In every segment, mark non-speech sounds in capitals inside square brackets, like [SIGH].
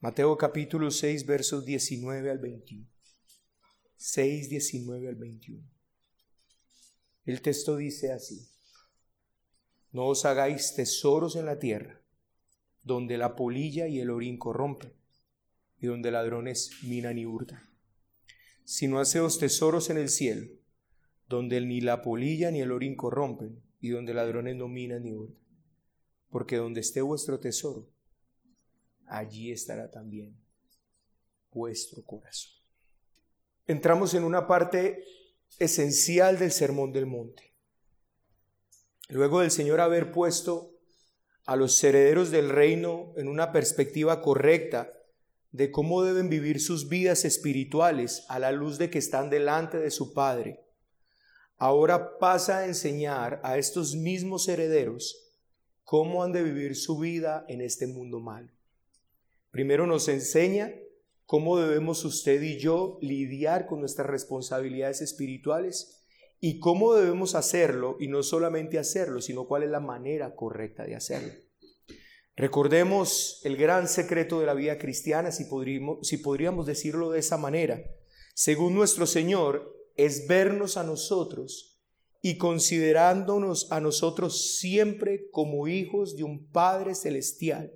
Mateo capítulo 6, versos 19 al 21. 6, 19 al 21. El texto dice así, no os hagáis tesoros en la tierra, donde la polilla y el orín corrompen, y donde ladrones minan y hurtan, sino haceos tesoros en el cielo, donde ni la polilla ni el orín corrompen, y donde ladrones no minan ni hurtan. Porque donde esté vuestro tesoro, allí estará también vuestro corazón. Entramos en una parte esencial del Sermón del Monte. Luego del Señor haber puesto a los herederos del reino en una perspectiva correcta de cómo deben vivir sus vidas espirituales a la luz de que están delante de su Padre, ahora pasa a enseñar a estos mismos herederos cómo han de vivir su vida en este mundo malo. Primero nos enseña cómo debemos usted y yo lidiar con nuestras responsabilidades espirituales y cómo debemos hacerlo, y no solamente hacerlo, sino cuál es la manera correcta de hacerlo. Recordemos el gran secreto de la vida cristiana, si podríamos, decirlo de esa manera. Según nuestro Señor, es vernos a nosotros y considerándonos a nosotros siempre como hijos de un Padre Celestial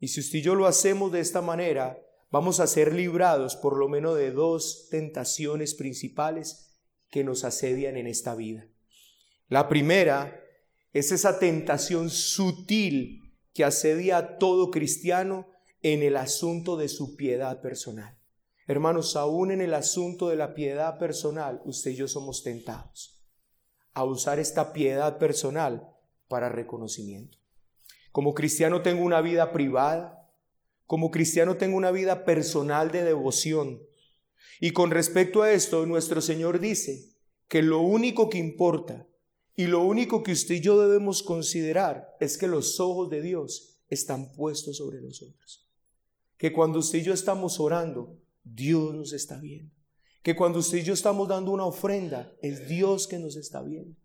y si usted y yo lo hacemos de esta manera, vamos a ser librados por lo menos de dos tentaciones principales que nos asedian en esta vida. La primera es esa tentación sutil que asedia a todo cristiano en el asunto de su piedad personal. Hermanos, aún en el asunto de la piedad personal, usted y yo somos tentados a usar esta piedad personal para reconocimiento. Como cristiano tengo una vida privada. Como cristiano tengo una vida personal de devoción. Y con respecto a esto, nuestro Señor dice que lo único que importa y lo único que usted y yo debemos considerar es que los ojos de Dios están puestos sobre nosotros. Que cuando usted y yo estamos orando, Dios nos está viendo. Que cuando usted y yo estamos dando una ofrenda, es Dios que nos está viendo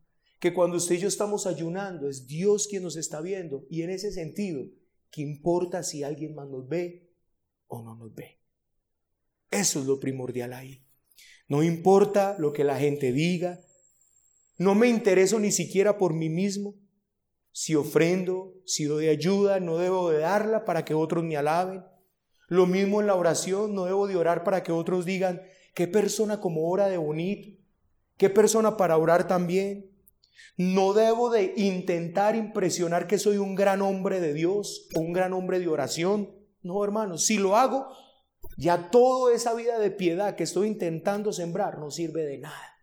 que cuando usted y yo estamos ayunando es Dios quien nos está viendo y en ese sentido, ¿qué importa si alguien más nos ve o no nos ve? Eso es lo primordial ahí. No importa lo que la gente diga, no me intereso ni siquiera por mí mismo. Si ofrendo, si doy ayuda, no debo de darla para que otros me alaben. Lo mismo en la oración, no debo de orar para que otros digan, qué persona como ora de bonito, qué persona para orar también. No debo de intentar impresionar que soy un gran hombre de Dios o un gran hombre de oración. No, hermano, si lo hago, ya toda esa vida de piedad que estoy intentando sembrar no sirve de nada.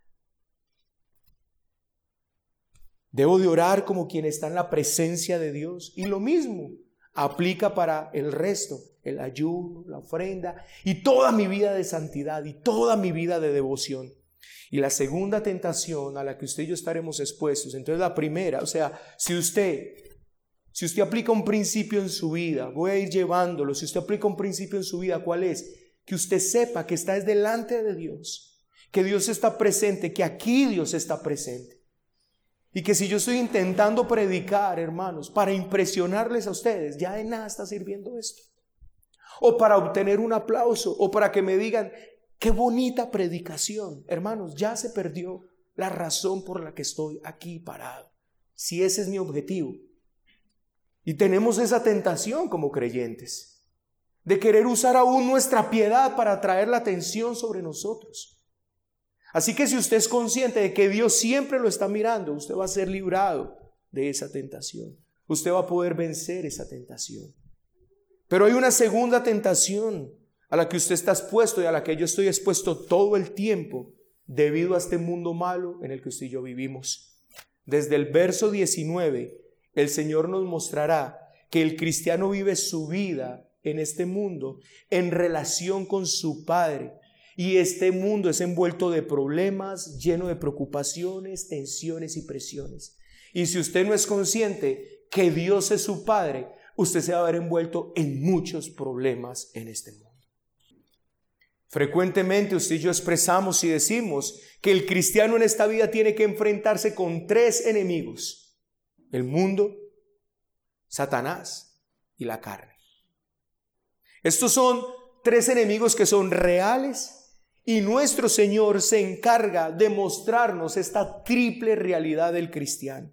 Debo de orar como quien está en la presencia de Dios. Y lo mismo aplica para el resto, el ayuno, la ofrenda y toda mi vida de santidad y toda mi vida de devoción. Y la segunda tentación a la que usted y yo estaremos expuestos, entonces la primera, o sea, si usted, si usted aplica un principio en su vida, voy a ir llevándolo, si usted aplica un principio en su vida, ¿cuál es? Que usted sepa que está delante de Dios, que Dios está presente, que aquí Dios está presente. Y que si yo estoy intentando predicar, hermanos, para impresionarles a ustedes, ya de nada está sirviendo esto. O para obtener un aplauso, o para que me digan, Qué bonita predicación. Hermanos, ya se perdió la razón por la que estoy aquí parado. Si ese es mi objetivo. Y tenemos esa tentación como creyentes de querer usar aún nuestra piedad para atraer la atención sobre nosotros. Así que si usted es consciente de que Dios siempre lo está mirando, usted va a ser librado de esa tentación. Usted va a poder vencer esa tentación. Pero hay una segunda tentación a la que usted está expuesto y a la que yo estoy expuesto todo el tiempo debido a este mundo malo en el que usted y yo vivimos. Desde el verso 19, el Señor nos mostrará que el cristiano vive su vida en este mundo en relación con su Padre. Y este mundo es envuelto de problemas, lleno de preocupaciones, tensiones y presiones. Y si usted no es consciente que Dios es su Padre, usted se va a ver envuelto en muchos problemas en este mundo. Frecuentemente usted y yo expresamos y decimos que el cristiano en esta vida tiene que enfrentarse con tres enemigos. El mundo, Satanás y la carne. Estos son tres enemigos que son reales y nuestro Señor se encarga de mostrarnos esta triple realidad del cristiano.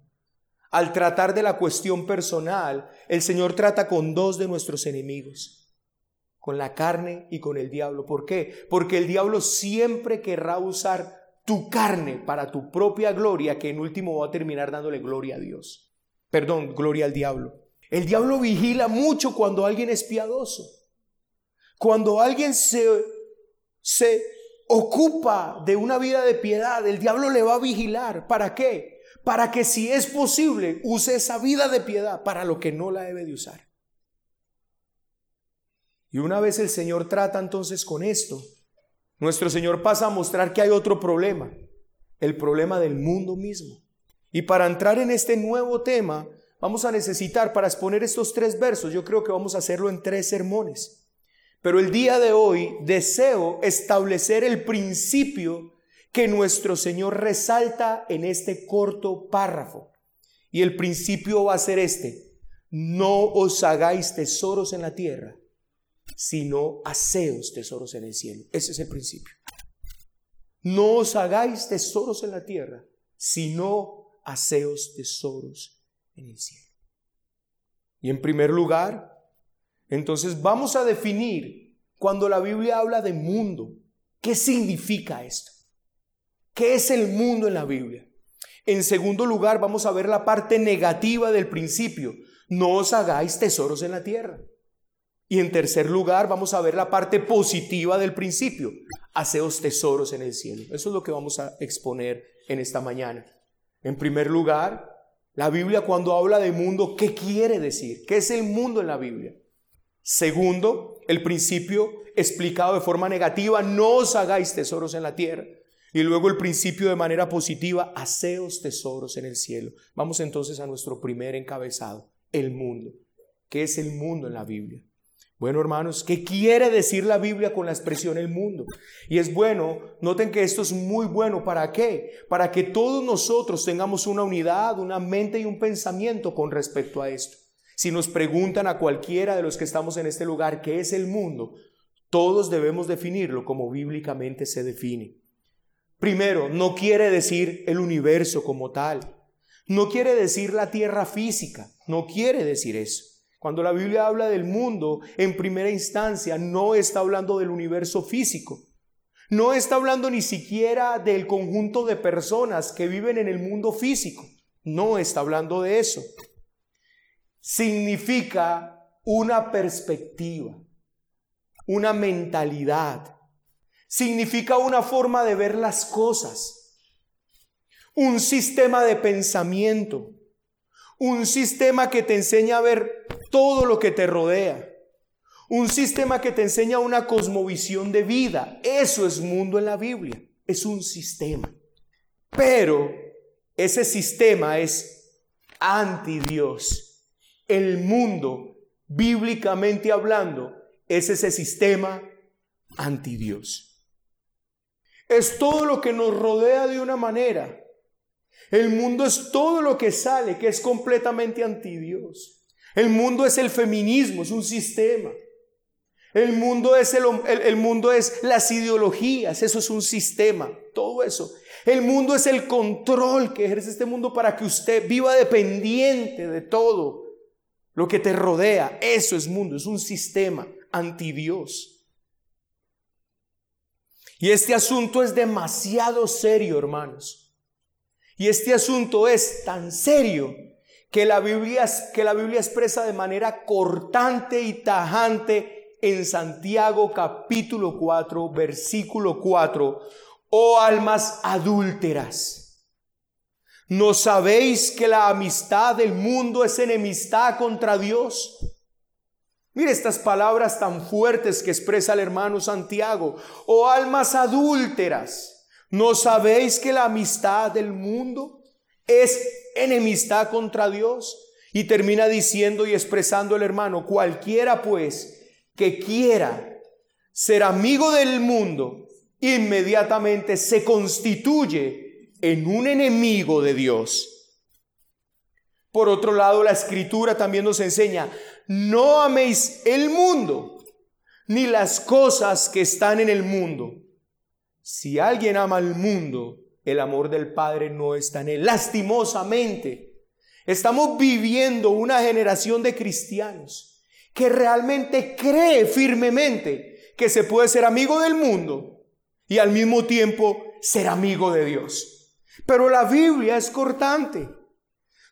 Al tratar de la cuestión personal, el Señor trata con dos de nuestros enemigos, con la carne y con el diablo. ¿Por qué? Porque el diablo siempre querrá usar tu carne para tu propia gloria, que en último va a terminar dándole gloria a Dios. Perdón, gloria al diablo. El diablo vigila mucho cuando alguien es piadoso. Cuando alguien se, se ocupa de una vida de piedad, el diablo le va a vigilar. ¿Para qué? Para que si es posible, use esa vida de piedad para lo que no la debe de usar. Y una vez el Señor trata entonces con esto, nuestro Señor pasa a mostrar que hay otro problema, el problema del mundo mismo. Y para entrar en este nuevo tema, vamos a necesitar, para exponer estos tres versos, yo creo que vamos a hacerlo en tres sermones. Pero el día de hoy deseo establecer el principio que nuestro Señor resalta en este corto párrafo. Y el principio va a ser este, no os hagáis tesoros en la tierra, sino haceos tesoros en el cielo. Ese es el principio. No os hagáis tesoros en la tierra, sino haceos tesoros en el cielo. Y en primer lugar, entonces vamos a definir cuando la Biblia habla de mundo, ¿qué significa esto? ¿Qué es el mundo en la Biblia? En segundo lugar, vamos a ver la parte negativa del principio. No os hagáis tesoros en la tierra. Y en tercer lugar, vamos a ver la parte positiva del principio. Haceos tesoros en el cielo. Eso es lo que vamos a exponer en esta mañana. En primer lugar, la Biblia cuando habla de mundo, ¿qué quiere decir? ¿Qué es el mundo en la Biblia? Segundo, el principio explicado de forma negativa, no os hagáis tesoros en la tierra. Y luego el principio de manera positiva, haceos tesoros en el cielo. Vamos entonces a nuestro primer encabezado, el mundo. ¿Qué es el mundo en la Biblia? Bueno, hermanos, ¿qué quiere decir la Biblia con la expresión el mundo? Y es bueno, noten que esto es muy bueno. ¿Para qué? Para que todos nosotros tengamos una unidad, una mente y un pensamiento con respecto a esto. Si nos preguntan a cualquiera de los que estamos en este lugar qué es el mundo, todos debemos definirlo como bíblicamente se define. Primero, no quiere decir el universo como tal. No quiere decir la tierra física. No quiere decir eso. Cuando la Biblia habla del mundo, en primera instancia no está hablando del universo físico. No está hablando ni siquiera del conjunto de personas que viven en el mundo físico. No está hablando de eso. Significa una perspectiva, una mentalidad. Significa una forma de ver las cosas. Un sistema de pensamiento. Un sistema que te enseña a ver todo lo que te rodea. Un sistema que te enseña una cosmovisión de vida. Eso es mundo en la Biblia. Es un sistema. Pero ese sistema es anti Dios. El mundo, bíblicamente hablando, es ese sistema anti Dios. Es todo lo que nos rodea de una manera. El mundo es todo lo que sale, que es completamente anti Dios. El mundo es el feminismo, es un sistema. El mundo es, el, el, mundo es las ideologías, eso es un sistema, todo eso. El mundo es el control que ejerce este mundo para que usted viva dependiente de todo lo que te rodea. Eso es mundo, es un sistema anti Dios. Y este asunto es demasiado serio, hermanos. Y este asunto es tan serio que la Biblia, que la Biblia expresa de manera cortante y tajante en Santiago capítulo 4, versículo 4, oh almas adúlteras, ¿no sabéis que la amistad del mundo es enemistad contra Dios? Mire estas palabras tan fuertes que expresa el hermano Santiago, oh almas adúlteras, ¿no sabéis que la amistad del mundo es enemistad contra Dios. Y termina diciendo y expresando el hermano, cualquiera pues que quiera ser amigo del mundo, inmediatamente se constituye en un enemigo de Dios. Por otro lado, la escritura también nos enseña, no améis el mundo, ni las cosas que están en el mundo. Si alguien ama al mundo, el amor del Padre no está en él. Lastimosamente, estamos viviendo una generación de cristianos que realmente cree firmemente que se puede ser amigo del mundo y al mismo tiempo ser amigo de Dios. Pero la Biblia es cortante.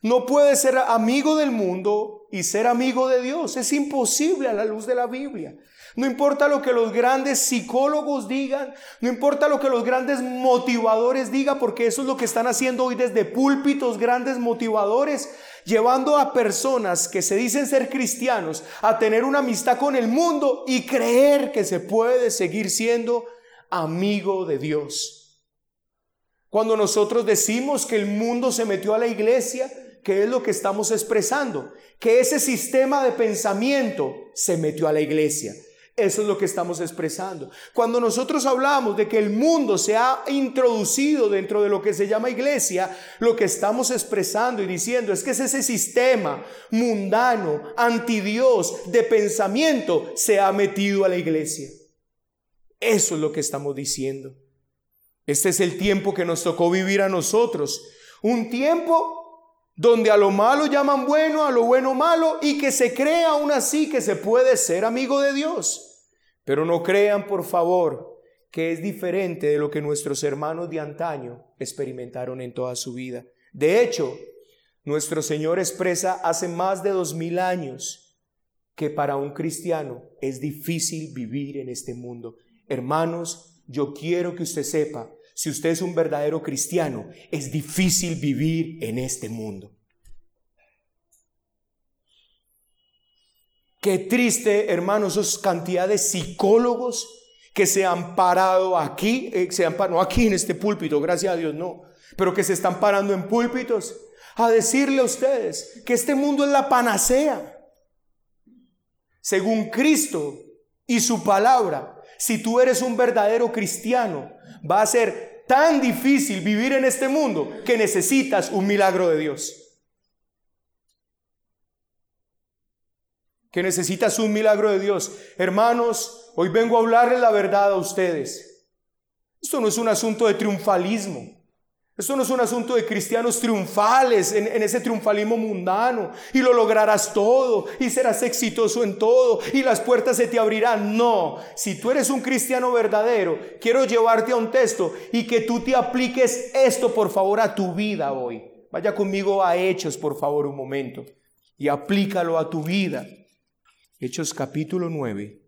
No puede ser amigo del mundo y ser amigo de Dios. Es imposible a la luz de la Biblia. No importa lo que los grandes psicólogos digan, no importa lo que los grandes motivadores digan, porque eso es lo que están haciendo hoy desde púlpitos grandes motivadores, llevando a personas que se dicen ser cristianos a tener una amistad con el mundo y creer que se puede seguir siendo amigo de Dios. Cuando nosotros decimos que el mundo se metió a la iglesia, ¿qué es lo que estamos expresando? Que ese sistema de pensamiento se metió a la iglesia. Eso es lo que estamos expresando. Cuando nosotros hablamos de que el mundo se ha introducido dentro de lo que se llama iglesia, lo que estamos expresando y diciendo es que es ese sistema mundano, anti Dios, de pensamiento, se ha metido a la iglesia. Eso es lo que estamos diciendo. Este es el tiempo que nos tocó vivir a nosotros. Un tiempo donde a lo malo llaman bueno, a lo bueno malo, y que se crea aún así que se puede ser amigo de Dios. Pero no crean, por favor, que es diferente de lo que nuestros hermanos de antaño experimentaron en toda su vida. De hecho, nuestro Señor expresa hace más de dos mil años que para un cristiano es difícil vivir en este mundo. Hermanos, yo quiero que usted sepa, si usted es un verdadero cristiano, es difícil vivir en este mundo. Qué triste, hermanos, esos cantidad de psicólogos que se han parado aquí, eh, se han parado, no aquí en este púlpito, gracias a Dios, no, pero que se están parando en púlpitos a decirle a ustedes que este mundo es la panacea. Según Cristo y su palabra, si tú eres un verdadero cristiano, va a ser tan difícil vivir en este mundo que necesitas un milagro de Dios. Que necesitas un milagro de Dios. Hermanos, hoy vengo a hablarles la verdad a ustedes. Esto no es un asunto de triunfalismo. Esto no es un asunto de cristianos triunfales en, ese triunfalismo mundano y lo lograrás todo y serás exitoso en todo y las puertas se te abrirán. No, si tú eres un cristiano verdadero, quiero llevarte a un texto y que tú te apliques esto por favor a tu vida hoy. Vaya conmigo a Hechos por favor un momento y aplícalo a tu vida. Hechos capítulo 9.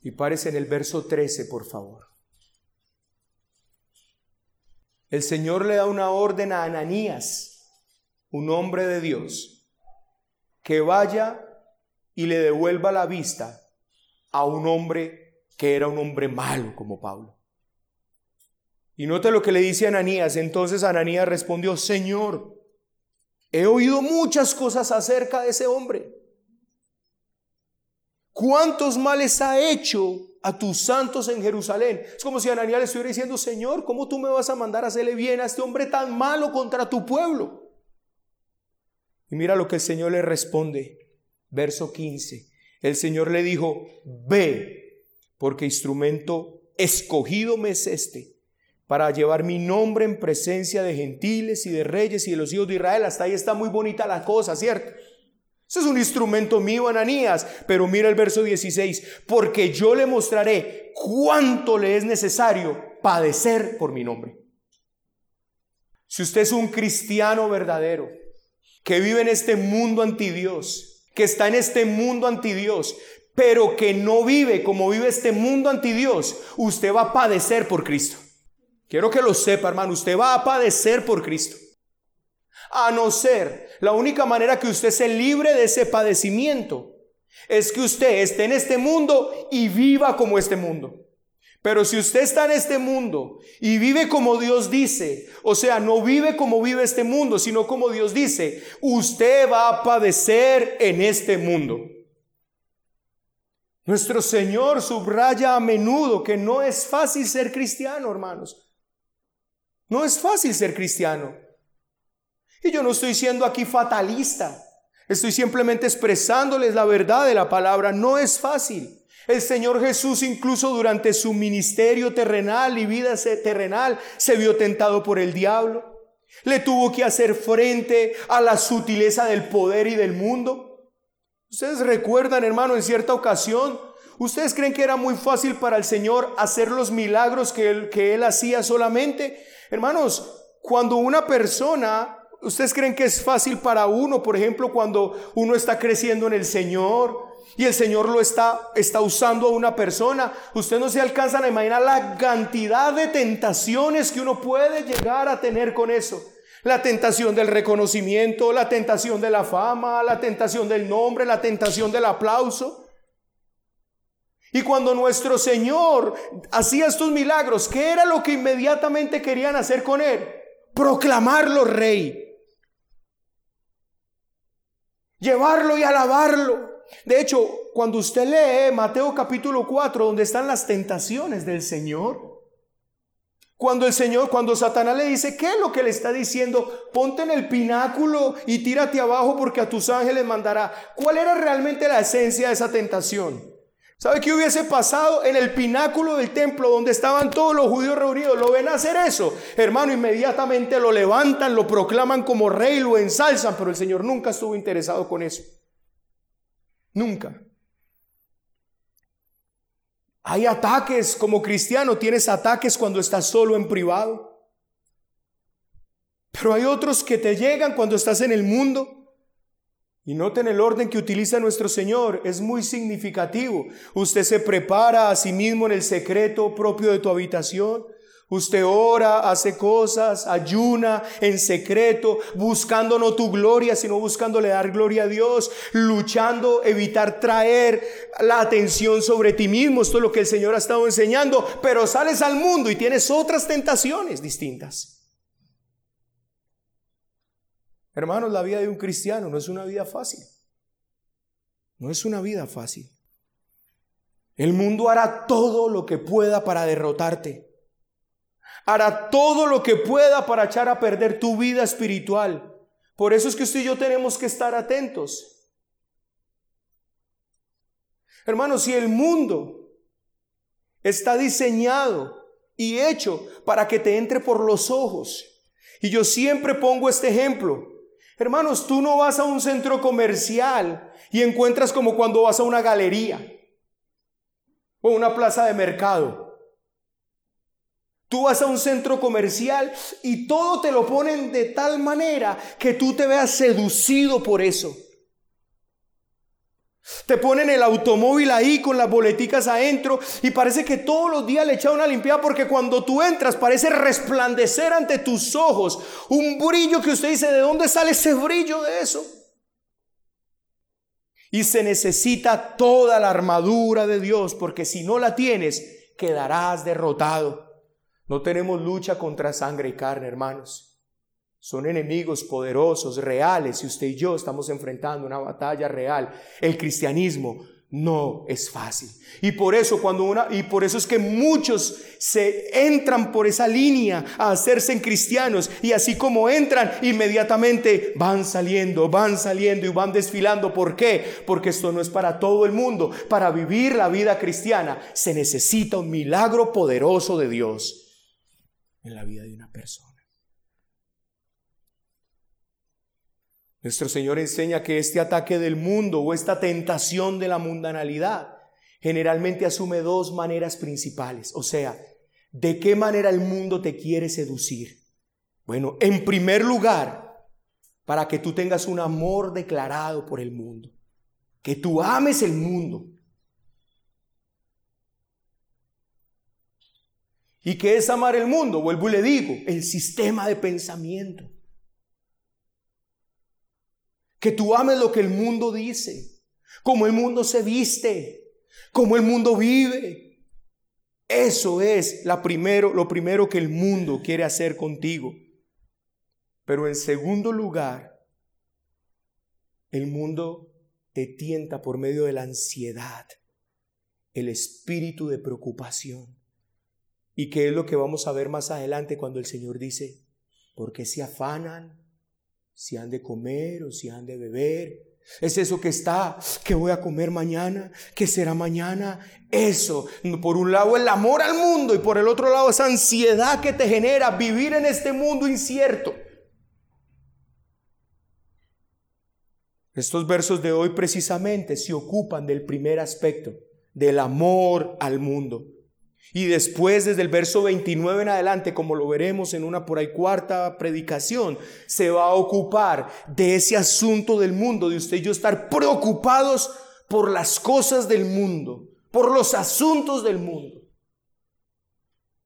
Y parece en el verso 13, por favor. El Señor le da una orden a Ananías, un hombre de Dios, que vaya y le devuelva la vista a un hombre que era un hombre malo como Pablo. Y note lo que le dice Ananías. Entonces Ananías respondió, Señor, he oído muchas cosas acerca de ese hombre ¿Cuántos males ha hecho a tus santos en Jerusalén? Es como si Ananías le estuviera diciendo, Señor, ¿cómo tú me vas a mandar a hacerle bien a este hombre tan malo contra tu pueblo? Y mira lo que el Señor le responde. Verso 15. El Señor le dijo, ve, porque instrumento escogido me es este, para llevar mi nombre en presencia de gentiles y de reyes y de los hijos de Israel. Hasta ahí está muy bonita la cosa, ¿cierto? Ese es un instrumento mío, Ananías. Pero mira el verso 16, porque yo le mostraré cuánto le es necesario padecer por mi nombre. Si usted es un cristiano verdadero, que vive en este mundo anti Dios, que está en este mundo anti Dios, pero que no vive como vive este mundo anti Dios, usted va a padecer por Cristo. Quiero que lo sepa, hermano, usted va a padecer por Cristo. A no ser, la única manera que usted se libre de ese padecimiento es que usted esté en este mundo y viva como este mundo. Pero si usted está en este mundo y vive como Dios dice, o sea, no vive como vive este mundo, sino como Dios dice, usted va a padecer en este mundo. Nuestro Señor subraya a menudo que no es fácil ser cristiano, hermanos. No es fácil ser cristiano. Y yo no estoy siendo aquí fatalista. Estoy simplemente expresándoles la verdad de la palabra. No es fácil. El Señor Jesús incluso durante su ministerio terrenal y vida terrenal se vio tentado por el diablo. Le tuvo que hacer frente a la sutileza del poder y del mundo. Ustedes recuerdan, hermano, en cierta ocasión, ¿ustedes creen que era muy fácil para el Señor hacer los milagros que él, que él hacía solamente? Hermanos, cuando una persona, ¿ustedes creen que es fácil para uno, por ejemplo, cuando uno está creciendo en el Señor? y el Señor lo está, está usando a una persona. Usted no se alcanzan a imaginar la cantidad de tentaciones que uno puede llegar a tener con eso. La tentación del reconocimiento, la tentación de la fama, la tentación del nombre, la tentación del aplauso. Y cuando nuestro Señor hacía estos milagros, ¿qué era lo que inmediatamente querían hacer con Él? Proclamarlo rey. Llevarlo y alabarlo. De hecho, cuando usted lee Mateo capítulo 4, donde están las tentaciones del Señor, cuando el Señor, cuando Satanás le dice, ¿qué es lo que le está diciendo? Ponte en el pináculo y tírate abajo porque a tus ángeles mandará. ¿Cuál era realmente la esencia de esa tentación? ¿Sabe qué hubiese pasado en el pináculo del templo donde estaban todos los judíos reunidos? ¿Lo ven hacer eso? Hermano, inmediatamente lo levantan, lo proclaman como rey, lo ensalzan, pero el Señor nunca estuvo interesado con eso. Nunca. Hay ataques como cristiano, tienes ataques cuando estás solo en privado. Pero hay otros que te llegan cuando estás en el mundo. Y noten el orden que utiliza nuestro Señor, es muy significativo. Usted se prepara a sí mismo en el secreto propio de tu habitación. Usted ora, hace cosas, ayuna en secreto, buscando no tu gloria, sino buscándole dar gloria a Dios, luchando, evitar traer la atención sobre ti mismo. Esto es lo que el Señor ha estado enseñando, pero sales al mundo y tienes otras tentaciones distintas. Hermanos, la vida de un cristiano no es una vida fácil. No es una vida fácil. El mundo hará todo lo que pueda para derrotarte hará todo lo que pueda para echar a perder tu vida espiritual. Por eso es que usted y yo tenemos que estar atentos. Hermanos, si el mundo está diseñado y hecho para que te entre por los ojos, y yo siempre pongo este ejemplo, hermanos, tú no vas a un centro comercial y encuentras como cuando vas a una galería o una plaza de mercado Tú vas a un centro comercial y todo te lo ponen de tal manera que tú te veas seducido por eso. Te ponen el automóvil ahí con las boleticas adentro y parece que todos los días le echan una limpiada porque cuando tú entras parece resplandecer ante tus ojos un brillo que usted dice, ¿de dónde sale ese brillo de eso? Y se necesita toda la armadura de Dios porque si no la tienes, quedarás derrotado. No tenemos lucha contra sangre y carne, hermanos. Son enemigos poderosos, reales, y usted y yo estamos enfrentando una batalla real. El cristianismo no es fácil. Y por eso cuando una y por eso es que muchos se entran por esa línea a hacerse cristianos y así como entran inmediatamente van saliendo, van saliendo y van desfilando. ¿Por qué? Porque esto no es para todo el mundo. Para vivir la vida cristiana se necesita un milagro poderoso de Dios en la vida de una persona. Nuestro Señor enseña que este ataque del mundo o esta tentación de la mundanalidad generalmente asume dos maneras principales. O sea, ¿de qué manera el mundo te quiere seducir? Bueno, en primer lugar, para que tú tengas un amor declarado por el mundo, que tú ames el mundo, ¿Y qué es amar el mundo? Vuelvo y le digo, el sistema de pensamiento. Que tú ames lo que el mundo dice, como el mundo se viste, como el mundo vive. Eso es la primero, lo primero que el mundo quiere hacer contigo. Pero en segundo lugar, el mundo te tienta por medio de la ansiedad, el espíritu de preocupación. ¿Y qué es lo que vamos a ver más adelante cuando el Señor dice, ¿por qué se afanan? Si han de comer o si han de beber. Es eso que está, que voy a comer mañana, que será mañana. Eso, por un lado el amor al mundo y por el otro lado esa ansiedad que te genera vivir en este mundo incierto. Estos versos de hoy precisamente se ocupan del primer aspecto, del amor al mundo. Y después, desde el verso 29 en adelante, como lo veremos en una por ahí cuarta predicación, se va a ocupar de ese asunto del mundo, de usted y yo estar preocupados por las cosas del mundo, por los asuntos del mundo.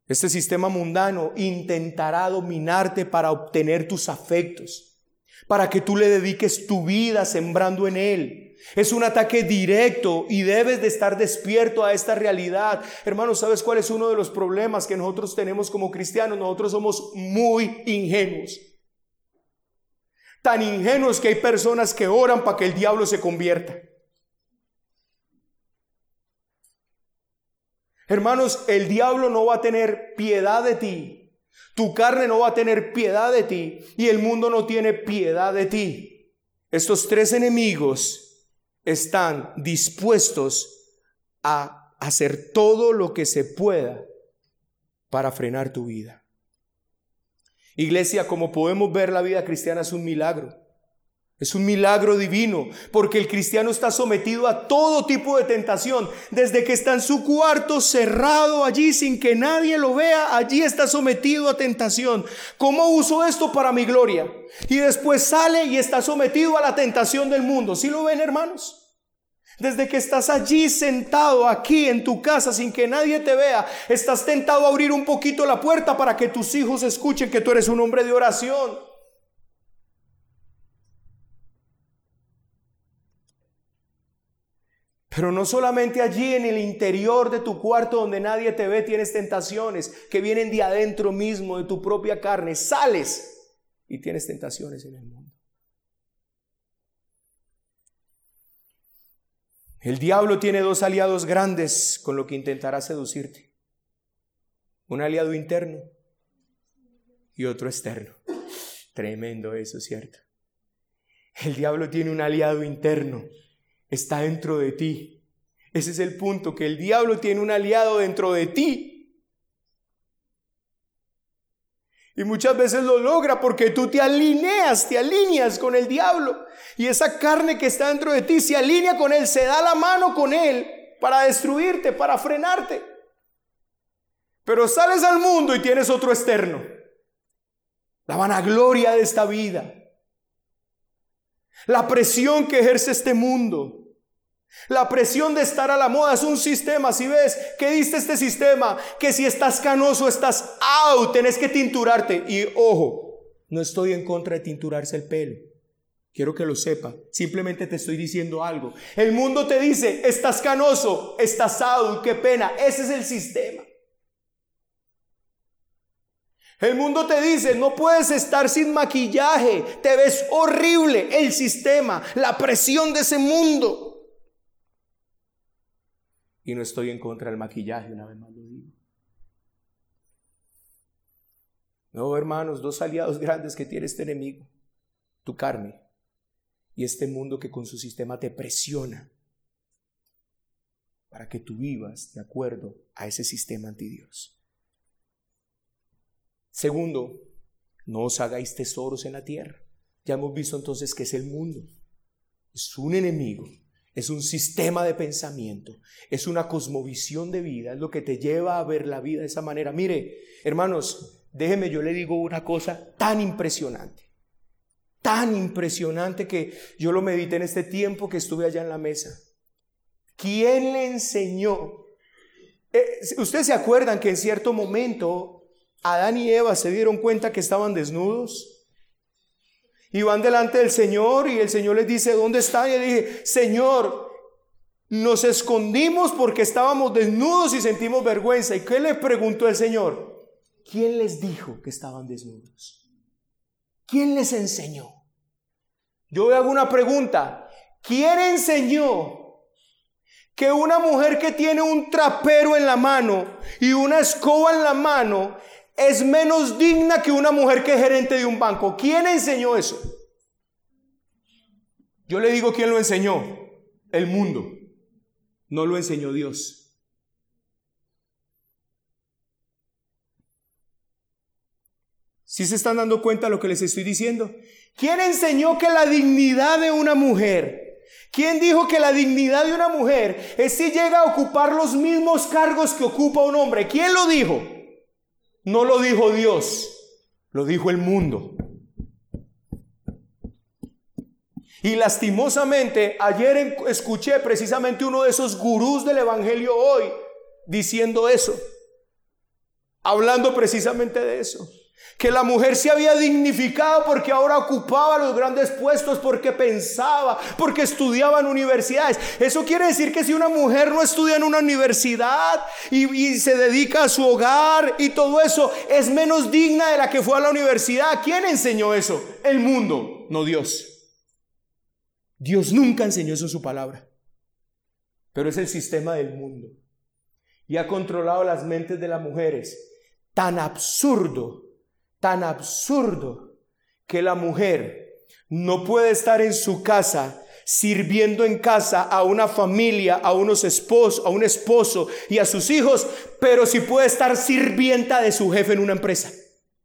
Este sistema mundano intentará dominarte para obtener tus afectos, para que tú le dediques tu vida sembrando en él es un ataque directo y debes de estar despierto a esta realidad. Hermano, ¿sabes cuál es uno de los problemas que nosotros tenemos como cristianos? Nosotros somos muy ingenuos. Tan ingenuos que hay personas que oran para que el diablo se convierta. Hermanos, el diablo no va a tener piedad de ti. Tu carne no va a tener piedad de ti. Y el mundo no tiene piedad de ti. Estos tres enemigos están dispuestos a hacer todo lo que se pueda para frenar tu vida. Iglesia, como podemos ver, la vida cristiana es un milagro. Es un milagro divino, porque el cristiano está sometido a todo tipo de tentación. Desde que está en su cuarto cerrado allí sin que nadie lo vea, allí está sometido a tentación. ¿Cómo uso esto para mi gloria? Y después sale y está sometido a la tentación del mundo. ¿Sí lo ven, hermanos? Desde que estás allí sentado aquí en tu casa sin que nadie te vea, estás tentado a abrir un poquito la puerta para que tus hijos escuchen que tú eres un hombre de oración. Pero no solamente allí en el interior de tu cuarto donde nadie te ve tienes tentaciones que vienen de adentro mismo, de tu propia carne. Sales y tienes tentaciones en el mundo. El diablo tiene dos aliados grandes con lo que intentará seducirte. Un aliado interno y otro externo. Tremendo eso, ¿cierto? El diablo tiene un aliado interno. Está dentro de ti. Ese es el punto, que el diablo tiene un aliado dentro de ti Y muchas veces lo logra porque tú te alineas, te alineas con el diablo. Y esa carne que está dentro de ti se alinea con él, se da la mano con él para destruirte, para frenarte. Pero sales al mundo y tienes otro externo. La vanagloria de esta vida. La presión que ejerce este mundo. La presión de estar a la moda es un sistema. Si ves, ¿qué dice este sistema? Que si estás canoso, estás out, tenés que tinturarte. Y ojo, no estoy en contra de tinturarse el pelo. Quiero que lo sepa. Simplemente te estoy diciendo algo. El mundo te dice, estás canoso, estás out, qué pena. Ese es el sistema. El mundo te dice, no puedes estar sin maquillaje, te ves horrible. El sistema, la presión de ese mundo. Y no estoy en contra del maquillaje, una vez más lo digo. No, hermanos, dos aliados grandes que tiene este enemigo. Tu carne y este mundo que con su sistema te presiona para que tú vivas de acuerdo a ese sistema anti Dios. Segundo, no os hagáis tesoros en la tierra. Ya hemos visto entonces que es el mundo. Es un enemigo es un sistema de pensamiento, es una cosmovisión de vida, es lo que te lleva a ver la vida de esa manera. Mire, hermanos, déjeme, yo le digo una cosa tan impresionante, tan impresionante que yo lo medité en este tiempo que estuve allá en la mesa. ¿Quién le enseñó? Eh, Ustedes se acuerdan que en cierto momento Adán y Eva se dieron cuenta que estaban desnudos. Y van delante del Señor y el Señor les dice, ¿dónde están? Y le dije, Señor, nos escondimos porque estábamos desnudos y sentimos vergüenza. ¿Y qué le preguntó el Señor? ¿Quién les dijo que estaban desnudos? ¿Quién les enseñó? Yo hago una pregunta. ¿Quién enseñó que una mujer que tiene un trapero en la mano y una escoba en la mano es menos digna que una mujer que es gerente de un banco. ¿Quién enseñó eso? Yo le digo quién lo enseñó. El mundo. No lo enseñó Dios. Si se están dando cuenta de lo que les estoy diciendo? ¿Quién enseñó que la dignidad de una mujer? ¿Quién dijo que la dignidad de una mujer es si llega a ocupar los mismos cargos que ocupa un hombre? ¿Quién lo dijo? No lo dijo Dios, lo dijo el mundo. Y lastimosamente, ayer escuché precisamente uno de esos gurús del Evangelio hoy diciendo eso, hablando precisamente de eso. Que la mujer se había dignificado porque ahora ocupaba los grandes puestos, porque pensaba, porque estudiaba en universidades. Eso quiere decir que si una mujer no estudia en una universidad y, y, se dedica a su hogar y todo eso, es menos digna de la que fue a la universidad. ¿Quién enseñó eso? El mundo, no Dios. Dios nunca enseñó eso en su palabra, pero es el sistema del mundo. Y ha controlado las mentes de las mujeres. Tan absurdo, tan absurdo, que la mujer no puede estar en su casa sirviendo en casa a una familia, a unos esposos, a un esposo y a sus hijos, pero si puede estar sirvienta de su jefe en una empresa.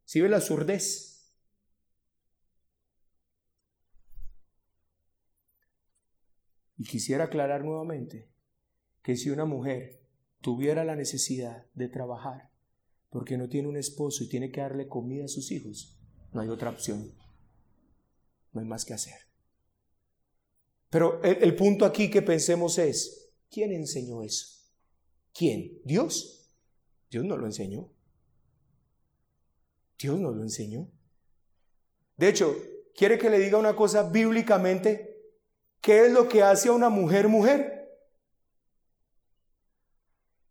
¿Sí ve la absurdez? Y quisiera aclarar nuevamente que si una mujer tuviera la necesidad de trabajar porque no tiene un esposo y tiene que darle comida a sus hijos, no hay otra opción. No hay más que hacer. Pero el, punto aquí que pensemos es, ¿quién enseñó eso? ¿Quién? ¿Dios? Dios no lo enseñó. Dios no lo enseñó. De hecho, ¿quiere que le diga una cosa bíblicamente? ¿Qué es lo que hace a una mujer mujer?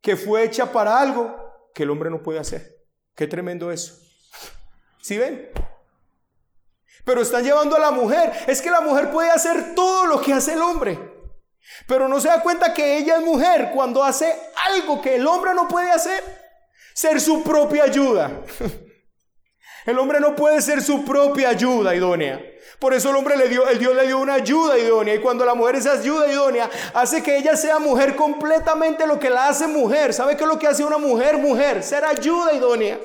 Que fue hecha para algo que el hombre no puede hacer. Qué tremendo eso. ¿Sí ven? Pero están llevando a la mujer. Es que la mujer puede hacer todo lo que hace el hombre. Pero no se da cuenta que ella es mujer cuando hace algo que el hombre no puede hacer. Ser su propia ayuda. [LAUGHS] El hombre no puede ser su propia ayuda idónea. Por eso el hombre le dio, el Dios le dio una ayuda idónea. Y cuando la mujer es ayuda idónea, hace que ella sea mujer completamente lo que la hace mujer. ¿Sabe qué es lo que hace una mujer mujer? Ser ayuda idónea.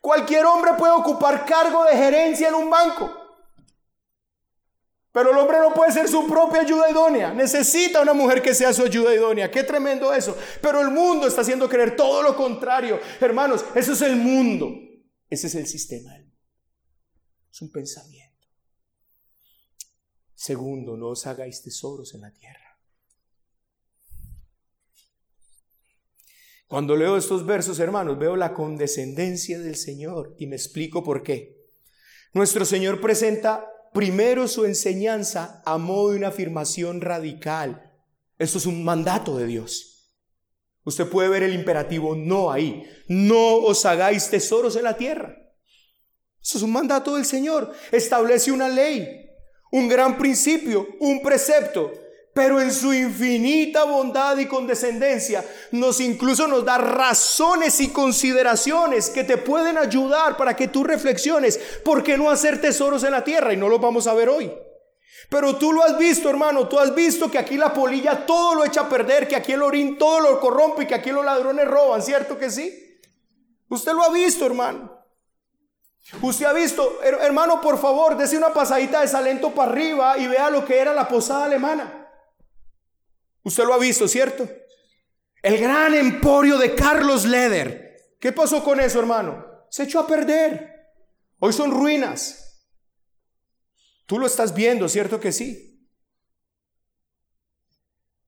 Cualquier hombre puede ocupar cargo de gerencia en un banco. Pero el hombre no puede ser su propia ayuda idónea. Necesita una mujer que sea su ayuda idónea. Qué tremendo eso. Pero el mundo está haciendo creer todo lo contrario. Hermanos, eso es el mundo. Ese es el sistema Es un pensamiento. Segundo, no os hagáis tesoros en la tierra. Cuando leo estos versos, hermanos, veo la condescendencia del Señor y me explico por qué. Nuestro Señor presenta primero su enseñanza a modo de una afirmación radical. Esto es un mandato de Dios. Usted puede ver el imperativo no ahí. No os hagáis tesoros en la tierra. Eso es un mandato del Señor. Establece una ley, un gran principio, un precepto pero en su infinita bondad y condescendencia nos incluso nos da razones y consideraciones que te pueden ayudar para que tú reflexiones por qué no hacer tesoros en la tierra y no lo vamos a ver hoy. Pero tú lo has visto, hermano, tú has visto que aquí la polilla todo lo echa a perder, que aquí el orín todo lo corrompe y que aquí los ladrones roban, ¿cierto que sí? Usted lo ha visto, hermano. Usted ha visto, hermano, por favor, dese una pasadita de Salento para arriba y vea lo que era la posada alemana. Usted lo ha visto, ¿cierto? El gran emporio de Carlos Leder. ¿Qué pasó con eso, hermano? Se echó a perder. Hoy son ruinas. Tú lo estás viendo, ¿cierto que sí?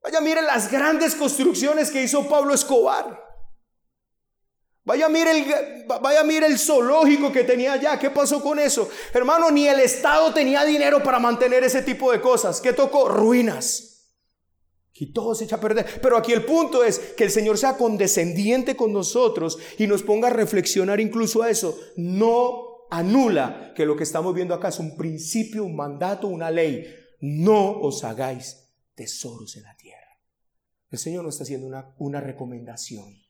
Vaya, mire las grandes construcciones que hizo Pablo Escobar. Vaya mire, el, vaya, mire el zoológico que tenía allá. ¿Qué pasó con eso? Hermano, ni el Estado tenía dinero para mantener ese tipo de cosas. ¿Qué tocó? Ruinas. Y todo se echa a perder. Pero aquí el punto es que el Señor sea condescendiente con nosotros y nos ponga a reflexionar incluso a eso. No anula que lo que estamos viendo acá es un principio, un mandato, una ley. No os hagáis tesoros en la tierra. El Señor nos está haciendo una, una recomendación.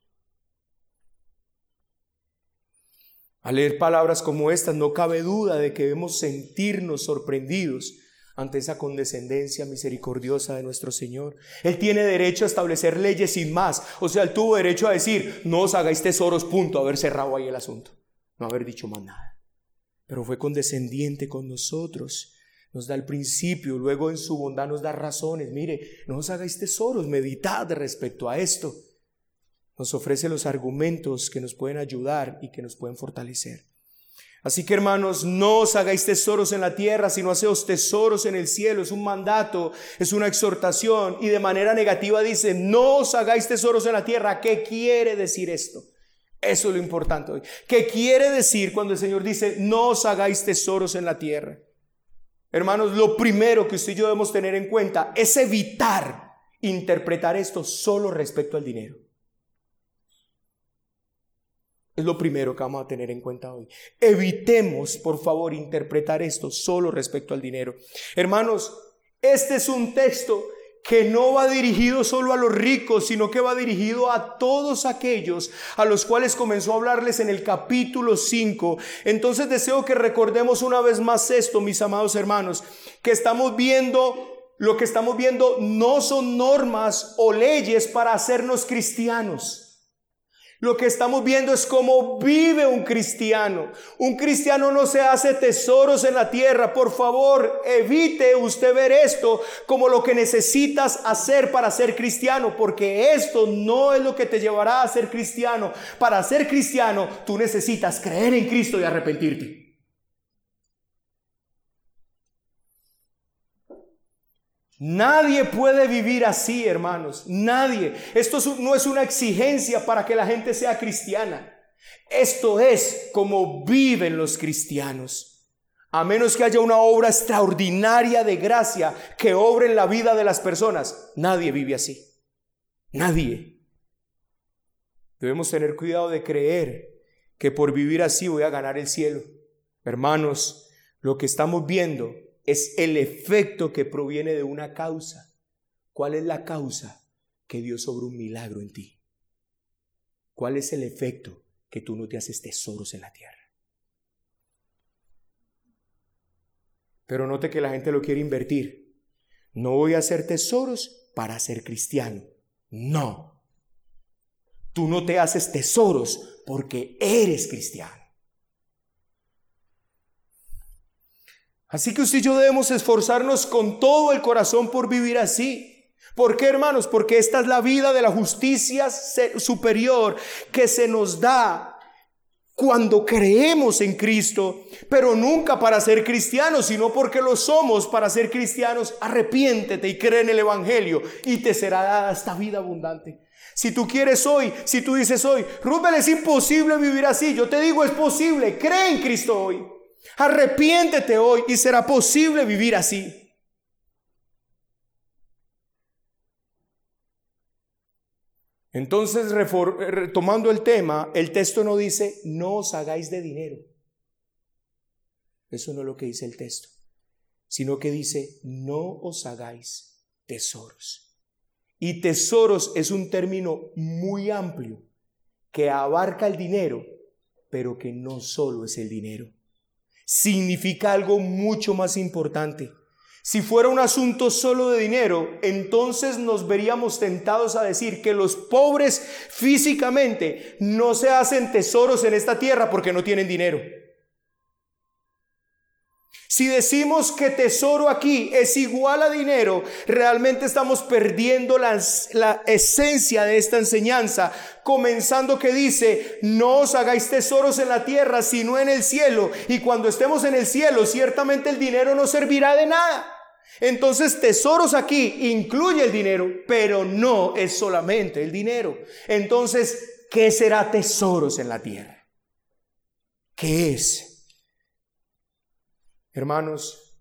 Al leer palabras como estas, no cabe duda de que debemos sentirnos sorprendidos ante esa condescendencia misericordiosa de nuestro Señor. Él tiene derecho a establecer leyes sin más. O sea, él tuvo derecho a decir, no os hagáis tesoros, punto, haber cerrado ahí el asunto. No haber dicho más nada. Pero fue condescendiente con nosotros. Nos da el principio, luego en su bondad nos da razones. Mire, no os hagáis tesoros, meditad respecto a esto. Nos ofrece los argumentos que nos pueden ayudar y que nos pueden fortalecer. Así que hermanos, no os hagáis tesoros en la tierra, sino haceos tesoros en el cielo. Es un mandato, es una exhortación. Y de manera negativa dice, no os hagáis tesoros en la tierra. ¿Qué quiere decir esto? Eso es lo importante hoy. ¿Qué quiere decir cuando el Señor dice, no os hagáis tesoros en la tierra? Hermanos, lo primero que usted y yo debemos tener en cuenta es evitar interpretar esto solo respecto al dinero. Es lo primero que vamos a tener en cuenta hoy. Evitemos, por favor, interpretar esto solo respecto al dinero. Hermanos, este es un texto que no va dirigido solo a los ricos, sino que va dirigido a todos aquellos a los cuales comenzó a hablarles en el capítulo 5. Entonces deseo que recordemos una vez más esto, mis amados hermanos, que estamos viendo, lo que estamos viendo no son normas o leyes para hacernos cristianos. Lo que estamos viendo es cómo vive un cristiano. Un cristiano no se hace tesoros en la tierra. Por favor, evite usted ver esto como lo que necesitas hacer para ser cristiano, porque esto no es lo que te llevará a ser cristiano. Para ser cristiano, tú necesitas creer en Cristo y arrepentirte. Nadie puede vivir así, hermanos. Nadie. Esto no es una exigencia para que la gente sea cristiana. Esto es como viven los cristianos. A menos que haya una obra extraordinaria de gracia que obre en la vida de las personas. Nadie vive así. Nadie. Debemos tener cuidado de creer que por vivir así voy a ganar el cielo. Hermanos, lo que estamos viendo es el efecto que proviene de una causa. ¿Cuál es la causa? Que Dios sobre un milagro en ti. ¿Cuál es el efecto? Que tú no te haces tesoros en la tierra. Pero note que la gente lo quiere invertir. No voy a hacer tesoros para ser cristiano. No. Tú no te haces tesoros porque eres cristiano. Así que usted y yo debemos esforzarnos con todo el corazón por vivir así. ¿Por qué, hermanos? Porque esta es la vida de la justicia superior que se nos da cuando creemos en Cristo, pero nunca para ser cristianos, sino porque lo somos para ser cristianos. Arrepiéntete y cree en el Evangelio y te será dada esta vida abundante. Si tú quieres hoy, si tú dices hoy, Rubén, es imposible vivir así, yo te digo, es posible, cree en Cristo hoy. Arrepiéntete hoy y será posible vivir así. Entonces, retomando el tema, el texto no dice, no os hagáis de dinero. Eso no es lo que dice el texto, sino que dice, no os hagáis tesoros. Y tesoros es un término muy amplio que abarca el dinero, pero que no solo es el dinero significa algo mucho más importante. Si fuera un asunto solo de dinero, entonces nos veríamos tentados a decir que los pobres físicamente no se hacen tesoros en esta tierra porque no tienen dinero. Si decimos que tesoro aquí es igual a dinero, realmente estamos perdiendo la, esencia de esta enseñanza, comenzando que dice, no os hagáis tesoros en la tierra, sino en el cielo. Y cuando estemos en el cielo, ciertamente el dinero no servirá de nada. Entonces, tesoros aquí incluye el dinero, pero no es solamente el dinero. Entonces, ¿qué será tesoros en la tierra? ¿Qué es? Hermanos,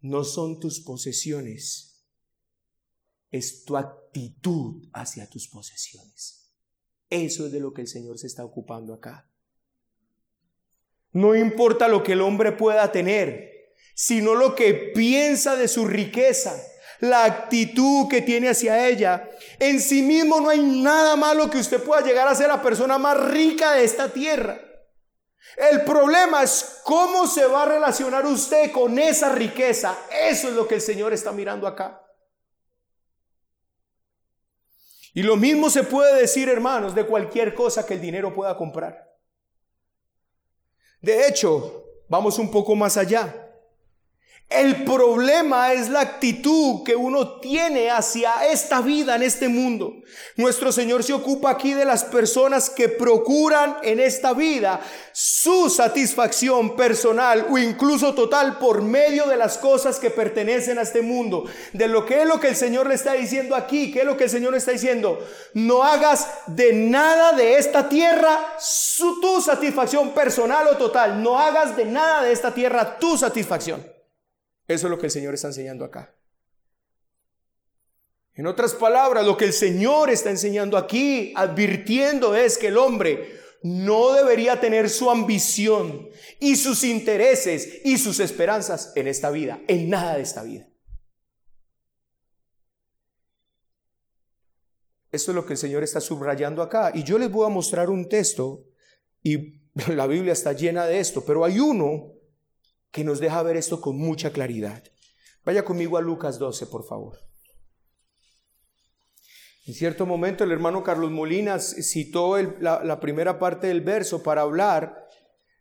no son tus posesiones, es tu actitud hacia tus posesiones. Eso es de lo que el Señor se está ocupando acá. No importa lo que el hombre pueda tener, sino lo que piensa de su riqueza, la actitud que tiene hacia ella. En sí mismo no hay nada malo que usted pueda llegar a ser la persona más rica de esta tierra. El problema es cómo se va a relacionar usted con esa riqueza. Eso es lo que el Señor está mirando acá. Y lo mismo se puede decir, hermanos, de cualquier cosa que el dinero pueda comprar. De hecho, vamos un poco más allá. El problema es la actitud que uno tiene hacia esta vida en este mundo. Nuestro Señor se ocupa aquí de las personas que procuran en esta vida su satisfacción personal o incluso total por medio de las cosas que pertenecen a este mundo. De lo que es lo que el Señor le está diciendo aquí, ¿qué es lo que el Señor le está diciendo? No hagas de nada de esta tierra su, tu satisfacción personal o total. No hagas de nada de esta tierra tu satisfacción. Eso es lo que el Señor está enseñando acá. En otras palabras, lo que el Señor está enseñando aquí, advirtiendo es que el hombre no debería tener su ambición y sus intereses y sus esperanzas en esta vida, en nada de esta vida. Esto es lo que el Señor está subrayando acá. Y yo les voy a mostrar un texto, y [LAUGHS] la Biblia está llena de esto, pero hay uno que nos deja ver esto con mucha claridad. Vaya conmigo a Lucas 12, por favor. En cierto momento el hermano Carlos Molinas citó la, primera parte del verso para hablar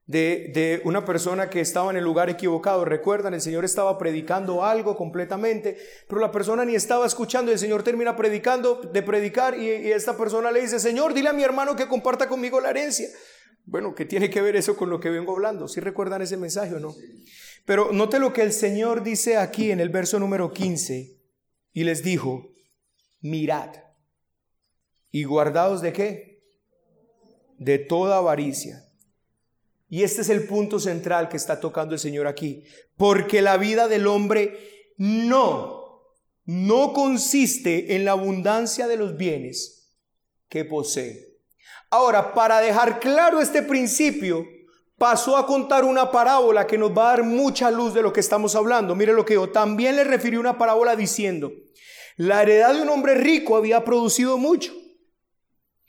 de, una persona que estaba en el lugar equivocado. Recuerdan, el Señor estaba predicando algo completamente, pero la persona ni estaba escuchando el Señor termina predicando, de predicar y, y esta persona le dice, Señor, dile a mi hermano que comparta conmigo la herencia. Bueno, ¿qué tiene que ver eso con lo que vengo hablando? ¿Sí recuerdan ese mensaje o no? Pero note lo que el Señor dice aquí en el verso número 15 y les dijo, mirad y guardaos de qué? De toda avaricia. Y este es el punto central que está tocando el Señor aquí, porque la vida del hombre no, no consiste en la abundancia de los bienes que posee Ahora, para dejar claro este principio, pasó a contar una parábola que nos va a dar mucha luz de lo que estamos hablando. Mire lo que yo también le refirió una parábola diciendo, la heredad de un hombre rico había producido mucho.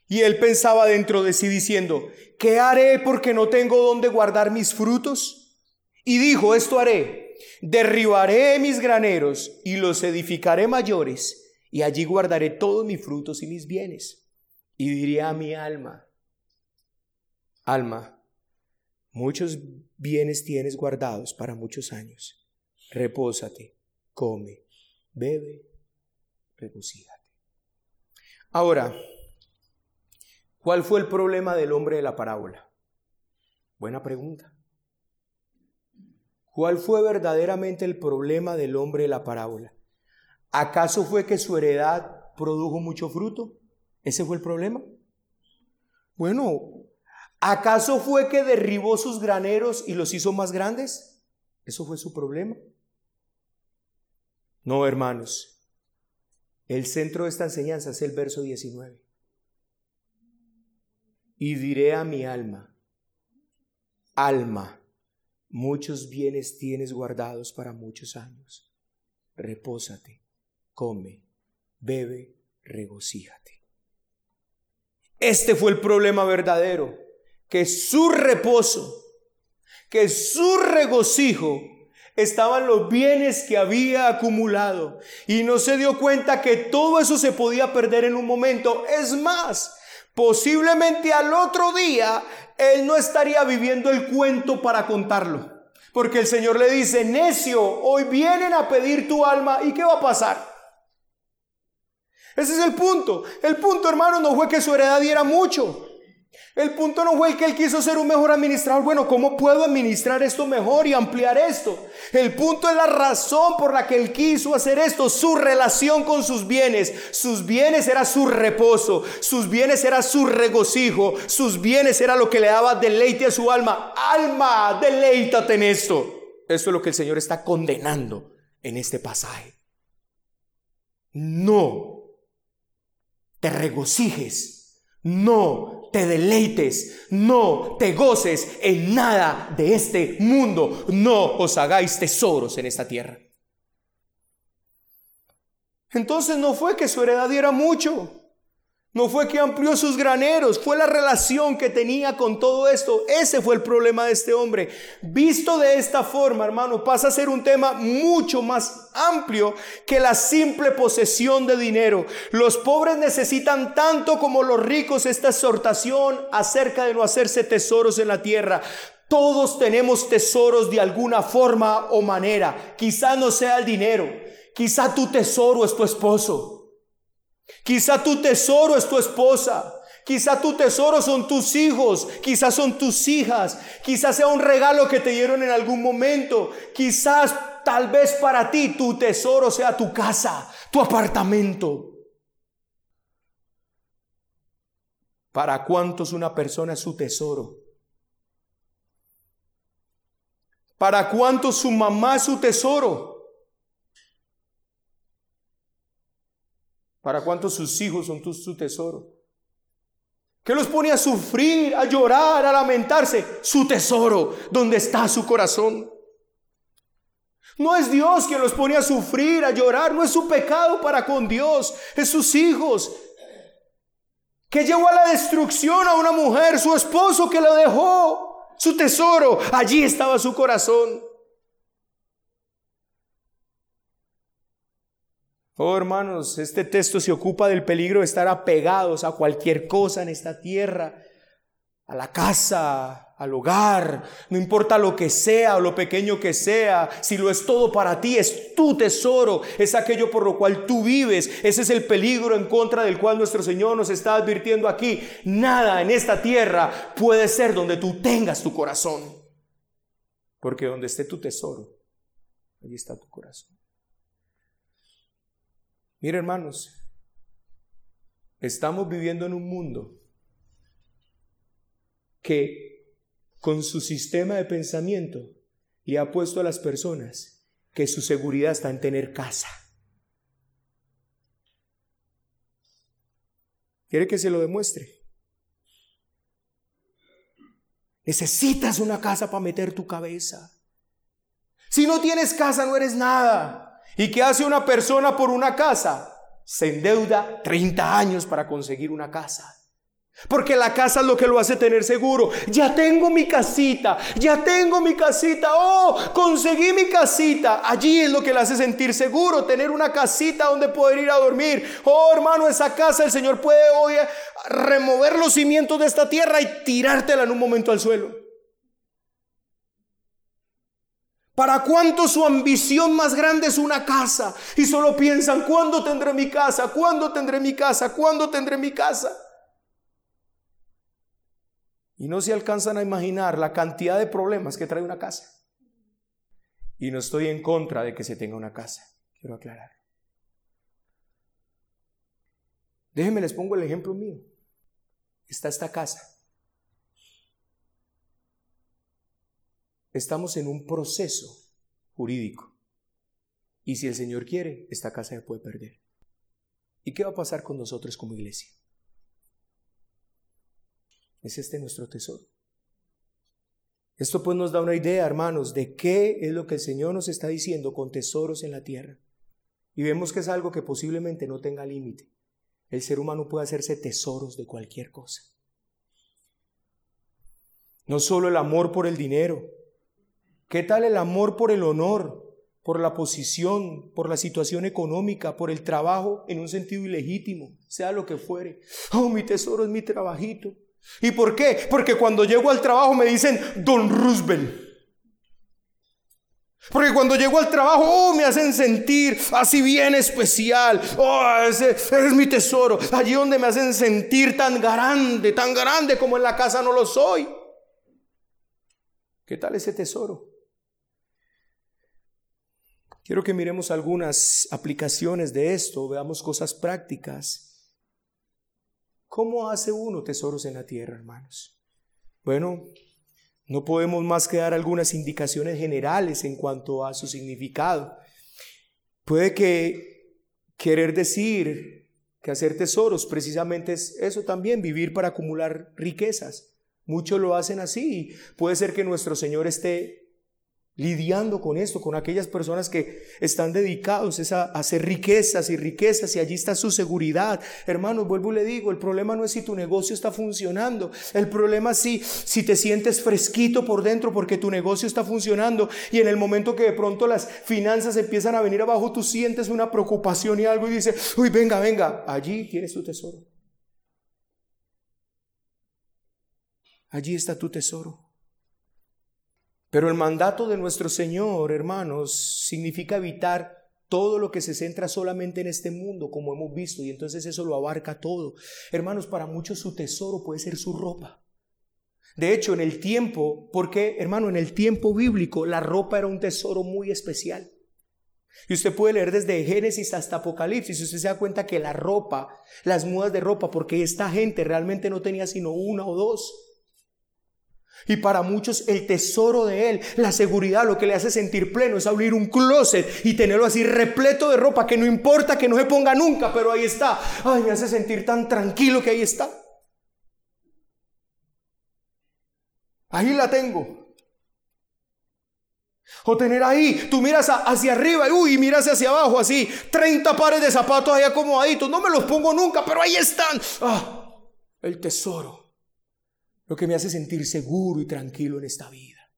Y él pensaba dentro de sí diciendo, ¿qué haré porque no tengo dónde guardar mis frutos? Y dijo, esto haré, derribaré mis graneros y los edificaré mayores, y allí guardaré todos mis frutos y mis bienes. Y diría a mi alma, alma, muchos bienes tienes guardados para muchos años. Repósate, come, bebe, regocíjate. Ahora, ¿cuál fue el problema del hombre de la parábola? Buena pregunta. ¿Cuál fue verdaderamente el problema del hombre de la parábola? ¿Acaso fue que su heredad produjo mucho fruto? ¿Ese fue el problema? Bueno, ¿acaso fue que derribó sus graneros y los hizo más grandes? ¿Eso fue su problema? No, hermanos. El centro de esta enseñanza es el verso 19. Y diré a mi alma, alma, muchos bienes tienes guardados para muchos años. Repósate, come, bebe, regocíjate. Este fue el problema verdadero, que su reposo, que su regocijo estaban los bienes que había acumulado y no se dio cuenta que todo eso se podía perder en un momento. Es más, posiblemente al otro día él no estaría viviendo el cuento para contarlo. Porque el Señor le dice, necio, hoy vienen a pedir tu alma y ¿qué va a pasar? Ese es el punto. El punto, hermano, no fue que su heredad diera mucho. El punto no fue que él quiso ser un mejor administrador. Bueno, ¿cómo puedo administrar esto mejor y ampliar esto? El punto es la razón por la que él quiso hacer esto, su relación con sus bienes. Sus bienes era su reposo, sus bienes era su regocijo, sus bienes era lo que le daba deleite a su alma. Alma, deleítate en esto. Esto es lo que el Señor está condenando en este pasaje. No te regocijes, no te deleites, no te goces en nada de este mundo, no os hagáis tesoros en esta tierra. Entonces no fue que su heredad diera mucho, No fue que amplió sus graneros, fue la relación que tenía con todo esto. Ese fue el problema de este hombre. Visto de esta forma, hermano, pasa a ser un tema mucho más amplio que la simple posesión de dinero. Los pobres necesitan tanto como los ricos esta exhortación acerca de no hacerse tesoros en la tierra. Todos tenemos tesoros de alguna forma o manera. Quizá no sea el dinero, quizá tu tesoro es tu esposo. Quizá tu tesoro es tu esposa. Quizá tu tesoro son tus hijos, quizás son tus hijas, quizás sea un regalo que te dieron en algún momento, quizás tal vez para ti tu tesoro sea tu casa, tu apartamento. ¿Para cuántos una persona es su tesoro? ¿Para cuántos su mamá es su tesoro? ¿Para cuántos sus hijos son tu, su tesoro? ¿Qué los pone a sufrir, a llorar, a lamentarse? Su tesoro, donde está su corazón. No es Dios quien los pone a sufrir, a llorar, no es su pecado para con Dios, es sus hijos. Que llevó a la destrucción a una mujer, su esposo que lo dejó, su tesoro, allí estaba su corazón. Oh hermanos, este texto se ocupa del peligro de estar apegados a cualquier cosa en esta tierra, a la casa, al hogar, no importa lo que sea o lo pequeño que sea, si lo es todo para ti, es tu tesoro, es aquello por lo cual tú vives, ese es el peligro en contra del cual nuestro Señor nos está advirtiendo aquí. Nada en esta tierra puede ser donde tú tengas tu corazón, porque donde esté tu tesoro, allí está tu corazón. Mire hermanos, estamos viviendo en un mundo que con su sistema de pensamiento le ha puesto a las personas que su seguridad está en tener casa. ¿Quiere que se lo demuestre? Necesitas una casa para meter tu cabeza. Si no tienes casa, no eres nada. ¿Y qué hace una persona por una casa? Se endeuda 30 años para conseguir una casa. Porque la casa es lo que lo hace tener seguro. Ya tengo mi casita, ya tengo mi casita. Oh, conseguí mi casita. Allí es lo que le hace sentir seguro, tener una casita donde poder ir a dormir. Oh, hermano, esa casa el Señor puede hoy remover los cimientos de esta tierra y tirártela en un momento al suelo. ¿Para cuánto su ambición más grande es una casa? Y solo piensan, ¿cuándo tendré mi casa? ¿Cuándo tendré mi casa? ¿Cuándo tendré mi casa? Y no se alcanzan a imaginar la cantidad de problemas que trae una casa. Y no estoy en contra de que se tenga una casa, quiero aclarar. Déjenme les pongo el ejemplo mío. Está esta casa. Estamos en un proceso jurídico. Y si el Señor quiere, esta casa se puede perder. ¿Y qué va a pasar con nosotros como iglesia? Es este nuestro tesoro. Esto pues nos da una idea, hermanos, de qué es lo que el Señor nos está diciendo con tesoros en la tierra. Y vemos que es algo que posiblemente no tenga límite. El ser humano puede hacerse tesoros de cualquier cosa. No solo el amor por el dinero, ¿Qué tal el amor por el honor, por la posición, por la situación económica, por el trabajo en un sentido ilegítimo, sea lo que fuere? Oh, mi tesoro es mi trabajito. ¿Y por qué? Porque cuando llego al trabajo me dicen Don Roosevelt. Porque cuando llego al trabajo, oh, me hacen sentir así bien especial. Oh, ese, es mi tesoro. Allí donde me hacen sentir tan grande, tan grande como en la casa no lo soy. ¿Qué tal ese tesoro? Quiero que miremos algunas aplicaciones de esto, veamos cosas prácticas. ¿Cómo hace uno tesoros en la tierra, hermanos? Bueno, no podemos más que dar algunas indicaciones generales en cuanto a su significado. Puede que querer decir que hacer tesoros precisamente es eso también, vivir para acumular riquezas. Muchos lo hacen así. Puede ser que nuestro Señor esté lidiando con esto, con aquellas personas que están dedicados a, hacer riquezas y riquezas y allí está su seguridad. Hermanos, vuelvo y le digo, el problema no es si tu negocio está funcionando, el problema es si, si te sientes fresquito por dentro porque tu negocio está funcionando y en el momento que de pronto las finanzas empiezan a venir abajo, tú sientes una preocupación y algo y dices, uy, venga, venga, allí tienes tu tesoro. Allí está tu tesoro. Pero el mandato de nuestro Señor, hermanos, significa evitar todo lo que se centra solamente en este mundo, como hemos visto, y entonces eso lo abarca todo. Hermanos, para muchos su tesoro puede ser su ropa. De hecho, en el tiempo, porque, hermano, en el tiempo bíblico, la ropa era un tesoro muy especial. Y usted puede leer desde Génesis hasta Apocalipsis, y usted se da cuenta que la ropa, las mudas de ropa, porque esta gente realmente no tenía sino una o dos. Y para muchos el tesoro de Él, la seguridad, lo que le hace sentir pleno es abrir un closet y tenerlo así repleto de ropa que no importa que no se ponga nunca, pero ahí está. Ay, me hace sentir tan tranquilo que ahí está. Ahí la tengo. O tener ahí, tú miras hacia arriba y miras hacia abajo así, 30 pares de zapatos ahí acomodaditos, no me los pongo nunca, pero ahí están. Ah, el tesoro lo que me hace sentir seguro y tranquilo en esta vida.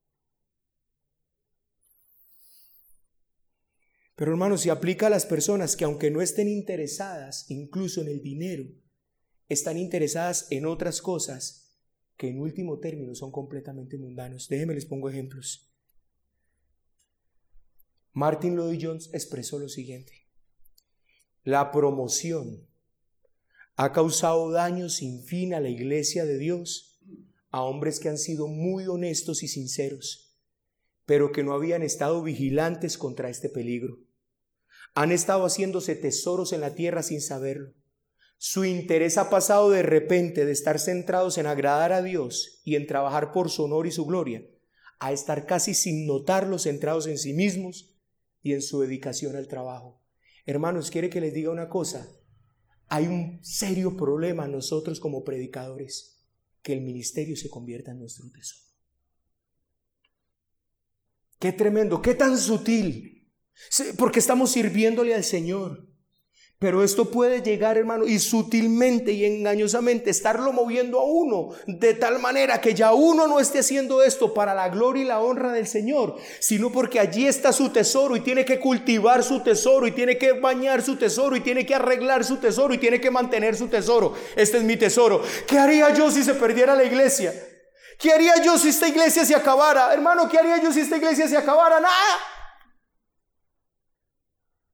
Pero hermanos, si aplica a las personas que aunque no estén interesadas incluso en el dinero, están interesadas en otras cosas que en último término son completamente mundanos. Déjenme les pongo ejemplos. Martin Lloyd Jones expresó lo siguiente. La promoción ha causado daño sin fin a la iglesia de Dios a hombres que han sido muy honestos y sinceros, pero que no habían estado vigilantes contra este peligro. Han estado haciéndose tesoros en la tierra sin saberlo. Su interés ha pasado de repente de estar centrados en agradar a Dios y en trabajar por su honor y su gloria, a estar casi sin notarlo centrados en sí mismos y en su dedicación al trabajo. Hermanos, quiere que les diga una cosa. Hay un serio problema nosotros como predicadores que el ministerio se convierta en nuestro tesoro. Qué tremendo, qué tan sutil, porque estamos sirviéndole al Señor. Pero esto puede llegar, hermano, y sutilmente y engañosamente estarlo moviendo a uno de tal manera que ya uno no esté haciendo esto para la gloria y la honra del Señor, sino porque allí está su tesoro y tiene que cultivar su tesoro y tiene que bañar su tesoro y tiene que arreglar su tesoro y tiene que mantener su tesoro. Este es mi tesoro. ¿Qué haría yo si se perdiera la iglesia? ¿Qué haría yo si esta iglesia se acabara? Hermano, ¿qué haría yo si esta iglesia se acabara? Nada.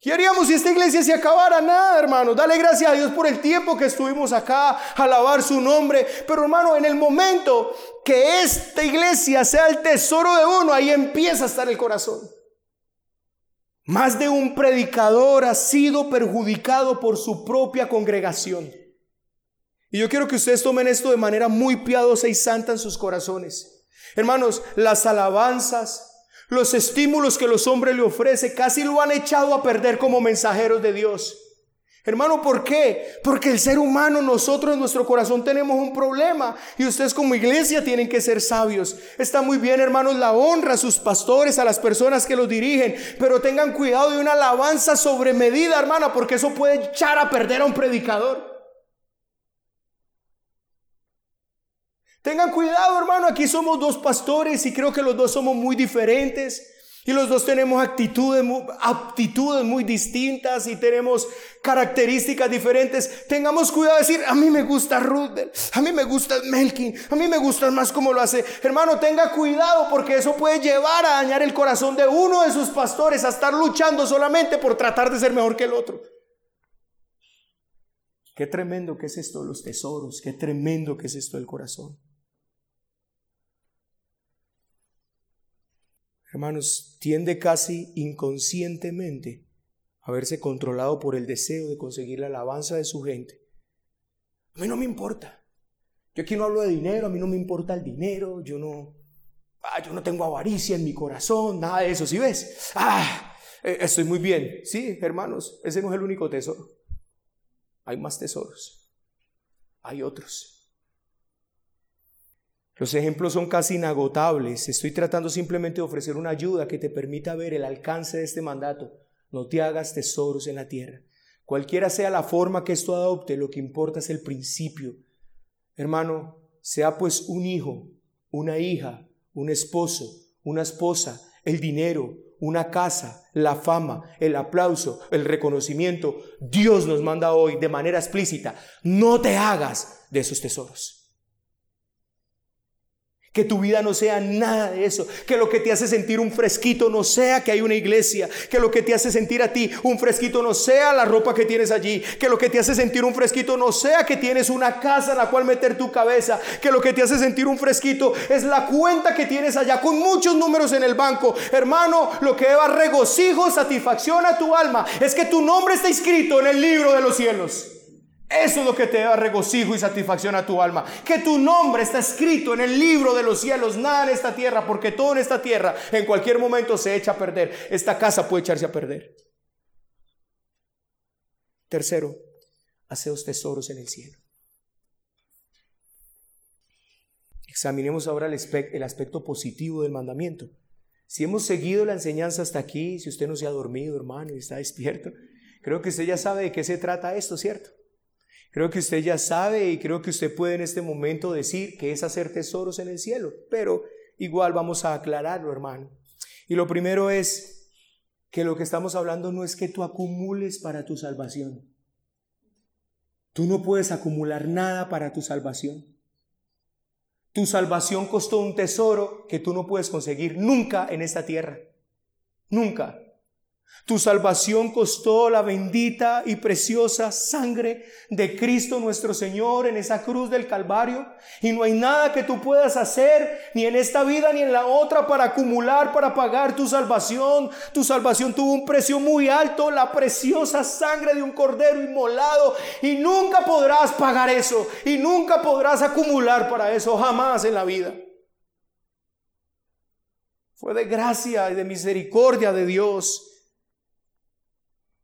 ¿Qué haríamos si esta iglesia se acabara? Nada, hermano. Dale gracias a Dios por el tiempo que estuvimos acá, alabar su nombre. Pero hermano, en el momento que esta iglesia sea el tesoro de uno, ahí empieza a estar el corazón. Más de un predicador ha sido perjudicado por su propia congregación. Y yo quiero que ustedes tomen esto de manera muy piadosa y santa en sus corazones. Hermanos, las alabanzas, los estímulos que los hombres le ofrecen casi lo han echado a perder como mensajeros de Dios. Hermano, ¿por qué? Porque el ser humano, nosotros en nuestro corazón tenemos un problema y ustedes como iglesia tienen que ser sabios. Está muy bien, hermanos, la honra a sus pastores, a las personas que los dirigen, pero tengan cuidado de una alabanza sobre medida, hermana, porque eso puede echar a perder a un predicador. Tengan cuidado, hermano, aquí somos dos pastores y creo que los dos somos muy diferentes. Y los dos tenemos actitudes, aptitudes muy distintas y tenemos características diferentes. Tengamos cuidado de decir, a mí me gusta Rudel, a mí me gusta Melkin, a mí me gusta más como lo hace. Hermano, tenga cuidado porque eso puede llevar a dañar el corazón de uno de sus pastores a estar luchando solamente por tratar de ser mejor que el otro. Qué tremendo que es esto los tesoros, qué tremendo que es esto el corazón. Hermanos, tiende casi inconscientemente a verse controlado por el deseo de conseguir la alabanza de su gente. A mí no me importa. Yo aquí no hablo de dinero, a mí no me importa el dinero, yo no, ah, yo no tengo avaricia en mi corazón, nada de eso, ¿sí ves? Ah, eh, estoy muy bien. Sí, hermanos, ese no es el único tesoro. Hay más tesoros. Hay otros. Los ejemplos son casi inagotables. Estoy tratando simplemente de ofrecer una ayuda que te permita ver el alcance de este mandato. No te hagas tesoros en la tierra. Cualquiera sea la forma que esto adopte, lo que importa es el principio. Hermano, sea pues un hijo, una hija, un esposo, una esposa, el dinero, una casa, la fama, el aplauso, el reconocimiento. Dios nos manda hoy de manera explícita, no te hagas de esos tesoros. Que tu vida no sea nada de eso. Que lo que te hace sentir un fresquito no sea que hay una iglesia. Que lo que te hace sentir a ti un fresquito no sea la ropa que tienes allí. Que lo que te hace sentir un fresquito no sea que tienes una casa en la cual meter tu cabeza. Que lo que te hace sentir un fresquito es la cuenta que tienes allá con muchos números en el banco. Hermano, lo que lleva regocijo, satisfacción a tu alma es que tu nombre está inscrito en el libro de los cielos. Eso es lo que te da regocijo y satisfacción a tu alma. Que tu nombre está escrito en el libro de los cielos, nada en esta tierra, porque todo en esta tierra en cualquier momento se echa a perder. Esta casa puede echarse a perder. Tercero, haceos tesoros en el cielo. Examinemos ahora el, el aspecto positivo del mandamiento. Si hemos seguido la enseñanza hasta aquí, si usted no se ha dormido, hermano, y está despierto, creo que usted ya sabe de qué se trata esto, ¿cierto? Creo que usted ya sabe y creo que usted puede en este momento decir que es hacer tesoros en el cielo, pero igual vamos a aclararlo, hermano. Y lo primero es que lo que estamos hablando no es que tú acumules para tu salvación. Tú no puedes acumular nada para tu salvación. Tu salvación costó un tesoro que tú no puedes conseguir nunca en esta tierra. Nunca. Tu salvación costó la bendita y preciosa sangre de Cristo nuestro Señor en esa cruz del Calvario. Y no hay nada que tú puedas hacer, ni en esta vida ni en la otra, para acumular, para pagar tu salvación. Tu salvación tuvo un precio muy alto, la preciosa sangre de un cordero inmolado. Y nunca podrás pagar eso. Y nunca podrás acumular para eso, jamás en la vida. Fue de gracia y de misericordia de Dios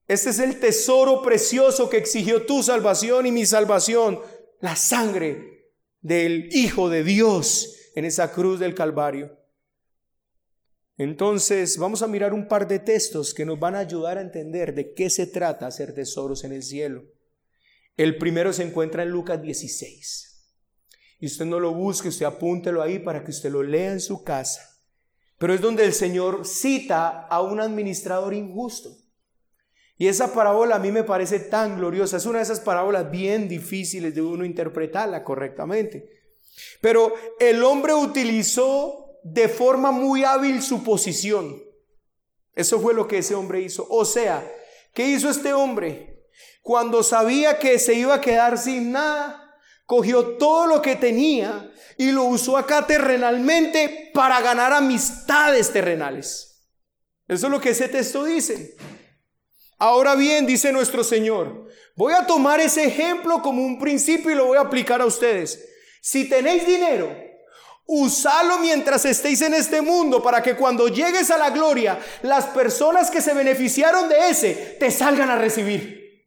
este es el tesoro precioso que exigió tu salvación y mi salvación, la sangre del Hijo de Dios en esa cruz del Calvario. Entonces vamos a mirar un par de textos que nos van a ayudar a entender de qué se trata hacer tesoros en el cielo. El primero se encuentra en Lucas 16. Y usted no lo busque, usted apúntelo ahí para que usted lo lea en su casa. Pero es donde el Señor cita a un administrador injusto. Y esa parábola a mí me parece tan gloriosa. Es una de esas parábolas bien difíciles de uno interpretarla correctamente. Pero el hombre utilizó de forma muy hábil su posición. Eso fue lo que ese hombre hizo. O sea, ¿qué hizo este hombre? Cuando sabía que se iba a quedar sin nada, cogió todo lo que tenía y lo usó acá terrenalmente para ganar amistades terrenales. Eso es lo que ese texto dice. Ahora bien, dice nuestro Señor, voy a tomar ese ejemplo como un principio y lo voy a aplicar a ustedes. Si tenéis dinero, usalo mientras estéis en este mundo para que cuando llegues a la gloria, las personas que se beneficiaron de ese te salgan a recibir.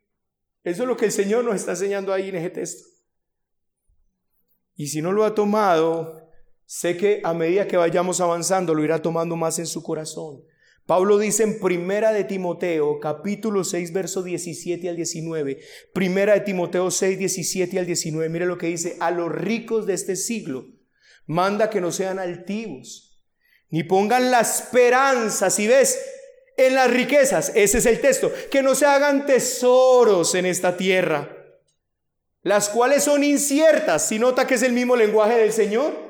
Eso es lo que el Señor nos está enseñando ahí en ese texto. Y si no lo ha tomado, sé que a medida que vayamos avanzando lo irá tomando más en su corazón. Pablo dice en Primera de Timoteo, capítulo 6, verso 17 al 19. Primera de Timoteo 6, 17 al 19. Mire lo que dice, a los ricos de este siglo, manda que no sean altivos, ni pongan la esperanza, si ves, en las riquezas. Ese es el texto. Que no se hagan tesoros en esta tierra, las cuales son inciertas. Si nota que es el mismo lenguaje del Señor.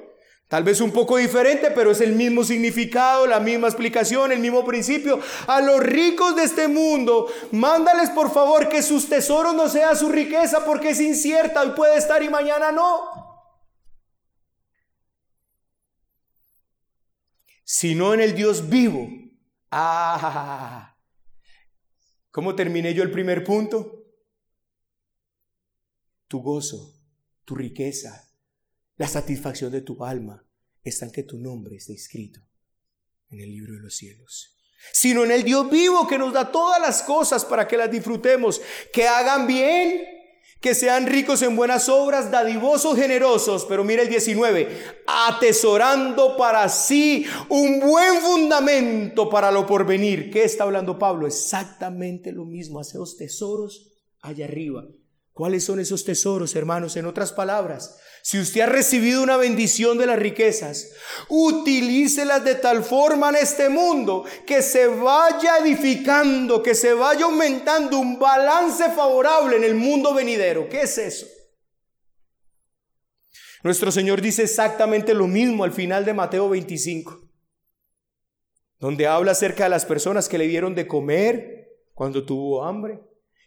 Tal vez un poco diferente, pero es el mismo significado, la misma explicación, el mismo principio. A los ricos de este mundo, mándales por favor que sus tesoros no sean su riqueza porque es incierta, y puede estar y mañana no. Sino en el Dios vivo. Ah, ¿cómo terminé yo el primer punto? Tu gozo, tu riqueza, la satisfacción de tu alma está en que tu nombre esté escrito en el libro de los cielos, sino en el Dios vivo que nos da todas las cosas para que las disfrutemos, que hagan bien, que sean ricos en buenas obras, dadivosos, generosos, pero mira el 19, atesorando para sí un buen fundamento para lo porvenir. ¿Qué está hablando Pablo? Exactamente lo mismo, hace los tesoros allá arriba. ¿Cuáles son esos tesoros, hermanos? En otras palabras, si usted ha recibido una bendición de las riquezas, utilícelas de tal forma en este mundo que se vaya edificando, que se vaya aumentando un balance favorable en el mundo venidero. ¿Qué es eso? Nuestro Señor dice exactamente lo mismo al final de Mateo 25, donde habla acerca de las personas que le dieron de comer cuando tuvo hambre,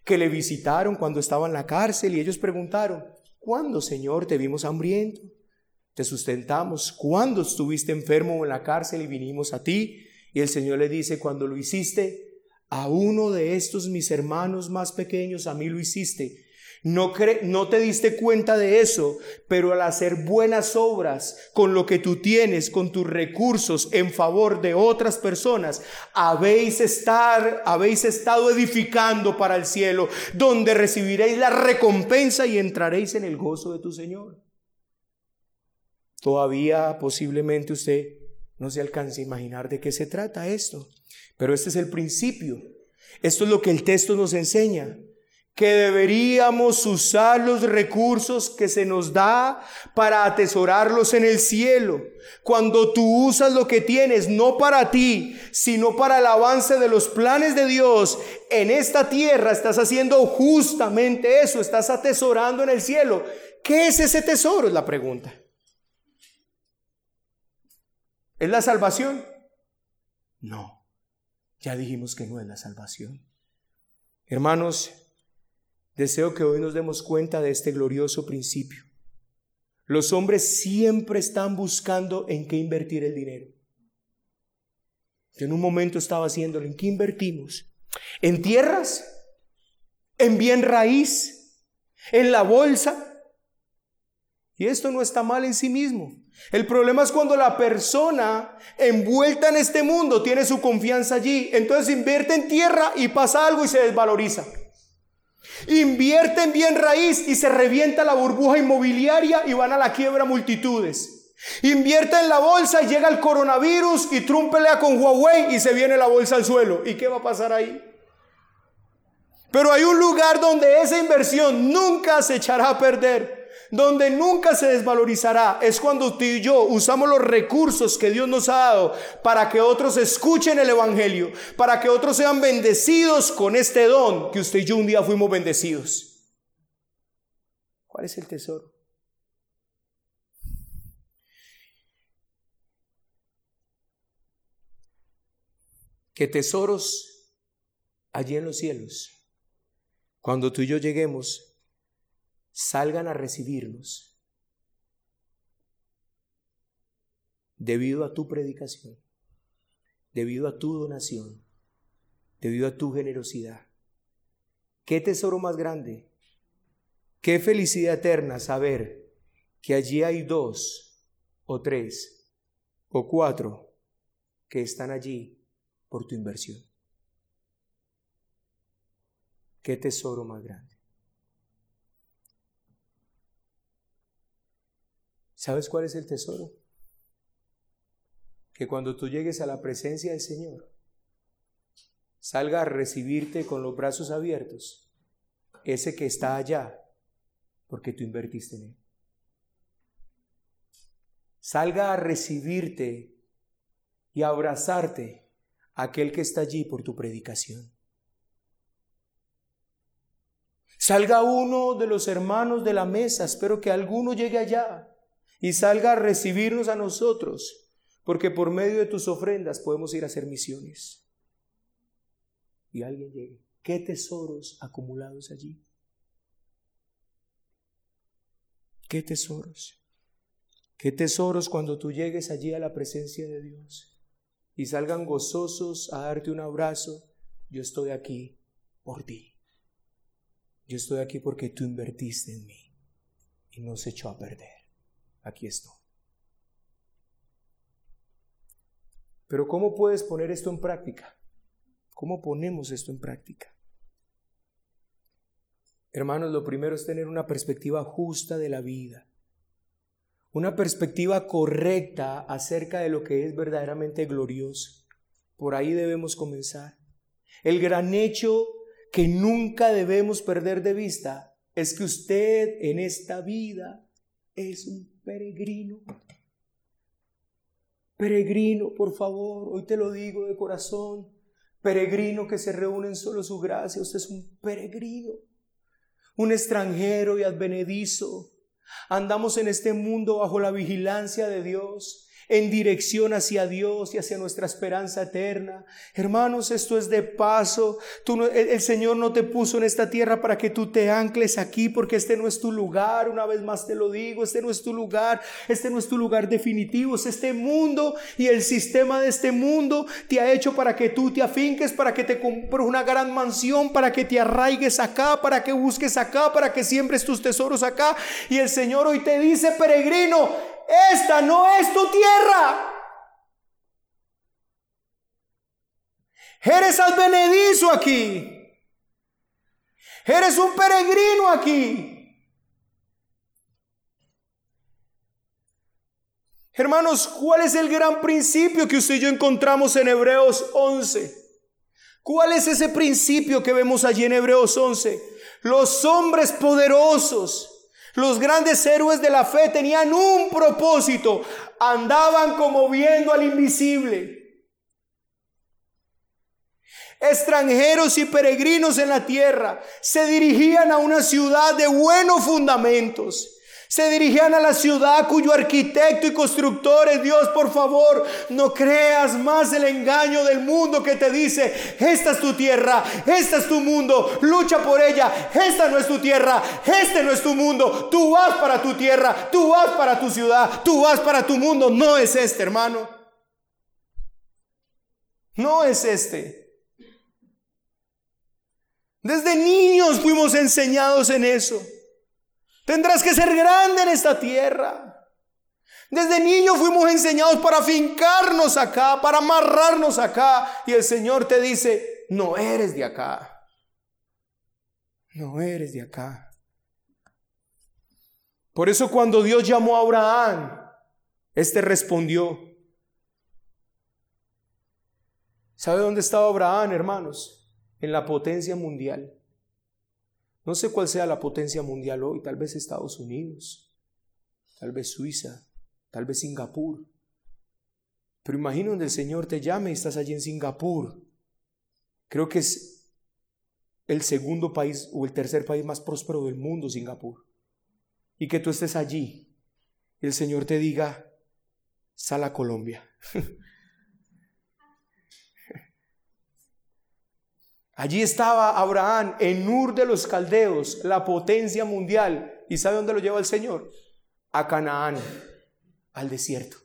que le visitaron cuando estaba en la cárcel y ellos preguntaron, ¿Cuándo, Señor, te vimos hambriento? Te sustentamos. ¿Cuándo estuviste enfermo en la cárcel y vinimos a ti? Y el Señor le dice, cuando lo hiciste, a uno de estos mis hermanos más pequeños, a mí lo hiciste. No, no te diste cuenta de eso, pero al hacer buenas obras con lo que tú tienes, con tus recursos en favor de otras personas, habéis, estar, habéis estado edificando para el cielo, donde recibiréis la recompensa y entraréis en el gozo de tu Señor. Todavía posiblemente usted no se alcance a imaginar de qué se trata esto, pero este es el principio. Esto es lo que el texto nos enseña que deberíamos usar los recursos que se nos da para atesorarlos en el cielo. Cuando tú usas lo que tienes, no para ti, sino para el avance de los planes de Dios en esta tierra, estás haciendo justamente eso, estás atesorando en el cielo. ¿Qué es ese tesoro? Es la pregunta. ¿Es la salvación? No, ya dijimos que no es la salvación. Hermanos, Deseo que hoy nos demos cuenta de este glorioso principio. Los hombres siempre están buscando en qué invertir el dinero. Yo en un momento estaba haciéndolo, ¿en qué invertimos? ¿En tierras? ¿En bien raíz? ¿En la bolsa? Y esto no está mal en sí mismo. El problema es cuando la persona envuelta en este mundo tiene su confianza allí. Entonces invierte en tierra y pasa algo y se desvaloriza. Invierte en bien raíz y se revienta la burbuja inmobiliaria y van a la quiebra multitudes. Invierte en la bolsa y llega el coronavirus y Trump pelea con Huawei y se viene la bolsa al suelo. ¿Y qué va a pasar ahí? Pero hay un lugar donde esa inversión nunca se echará a perder donde nunca se desvalorizará, es cuando tú y yo usamos los recursos que Dios nos ha dado para que otros escuchen el Evangelio, para que otros sean bendecidos con este don que usted y yo un día fuimos bendecidos. ¿Cuál es el tesoro? Que tesoros allí en los cielos, cuando tú y yo lleguemos, salgan a recibirnos debido a tu predicación, debido a tu donación, debido a tu generosidad. ¿Qué tesoro más grande? Qué felicidad eterna saber que allí hay dos o tres o cuatro que están allí por tu inversión. Qué tesoro más grande. ¿Sabes cuál es el tesoro? Que cuando tú llegues a la presencia del Señor, salga a recibirte con los brazos abiertos, ese que está allá, porque tú invertiste en él. Salga a recibirte y abrazarte aquel que está allí por tu predicación. Salga uno de los hermanos de la mesa, espero que alguno llegue allá y salga a recibirnos a nosotros, porque por medio de tus ofrendas podemos ir a hacer misiones. Y alguien llegue. ¿Qué tesoros acumulados allí? ¿Qué tesoros? ¿Qué tesoros cuando tú llegues allí a la presencia de Dios y salgan gozosos a darte un abrazo? Yo estoy aquí por ti. Yo estoy aquí porque tú invertiste en mí y no se echó a perder aquí estoy. Pero ¿cómo puedes poner esto en práctica? ¿Cómo ponemos esto en práctica? Hermanos, lo primero es tener una perspectiva justa de la vida, una perspectiva correcta acerca de lo que es verdaderamente glorioso. Por ahí debemos comenzar. El gran hecho que nunca debemos perder de vista es que usted en esta vida es un peregrino. Peregrino, por favor, hoy te lo digo de corazón. Peregrino que se reúne en solo su gracia, usted es un peregrino un extranjero y advenedizo. Andamos en este mundo bajo la vigilancia de Dios en dirección hacia Dios y hacia nuestra esperanza eterna. Hermanos, esto es de paso. Tú el, Señor no te puso en esta tierra para que tú te ancles aquí, porque este no es tu lugar. Una vez más te lo digo, este no es tu lugar. Este no es tu lugar definitivo. Es este mundo y el sistema de este mundo te ha hecho para que tú te afinques, para que te compres una gran mansión, para que te arraigues acá, para que busques acá, para que siembres tus tesoros acá. Y el Señor hoy te dice, peregrino, esta no es tu tierra. Eres advenedizo aquí. Eres un peregrino aquí. Hermanos, ¿cuál es el gran principio que usted y yo encontramos en Hebreos 11? ¿Cuál es ese principio que vemos allí en Hebreos 11? Los hombres poderosos los grandes héroes de la fe tenían un propósito, andaban como viendo al invisible. Extranjeros y peregrinos en la tierra se dirigían a una ciudad de buenos fundamentos se dirigían a la ciudad cuyo arquitecto y constructor es Dios. Por favor, no creas más el engaño del mundo que te dice, esta es tu tierra, este es tu mundo, lucha por ella, esta no es tu tierra, este no es tu mundo, tú vas para tu tierra, tú vas para tu ciudad, tú vas para tu mundo. No es este, hermano. No es este. Desde niños fuimos enseñados en eso. Tendrás que ser grande en esta tierra. Desde niño fuimos enseñados para fincarnos acá, para amarrarnos acá. Y el Señor te dice, no eres de acá. No eres de acá. Por eso cuando Dios llamó a Abraham, éste respondió. ¿Sabe dónde estaba Abraham, hermanos? En la potencia mundial. No sé cuál sea la potencia mundial hoy, tal vez Estados Unidos, tal vez Suiza, tal vez Singapur. Pero imagino donde el Señor te llame y estás allí en Singapur. Creo que es el segundo país o el tercer país más próspero del mundo, Singapur. Y que tú estés allí y el Señor te diga, sal a Colombia. [LAUGHS] Allí estaba Abraham en Ur de los Caldeos, la potencia mundial. ¿Y sabe dónde lo lleva el Señor? A Canaán, al desierto.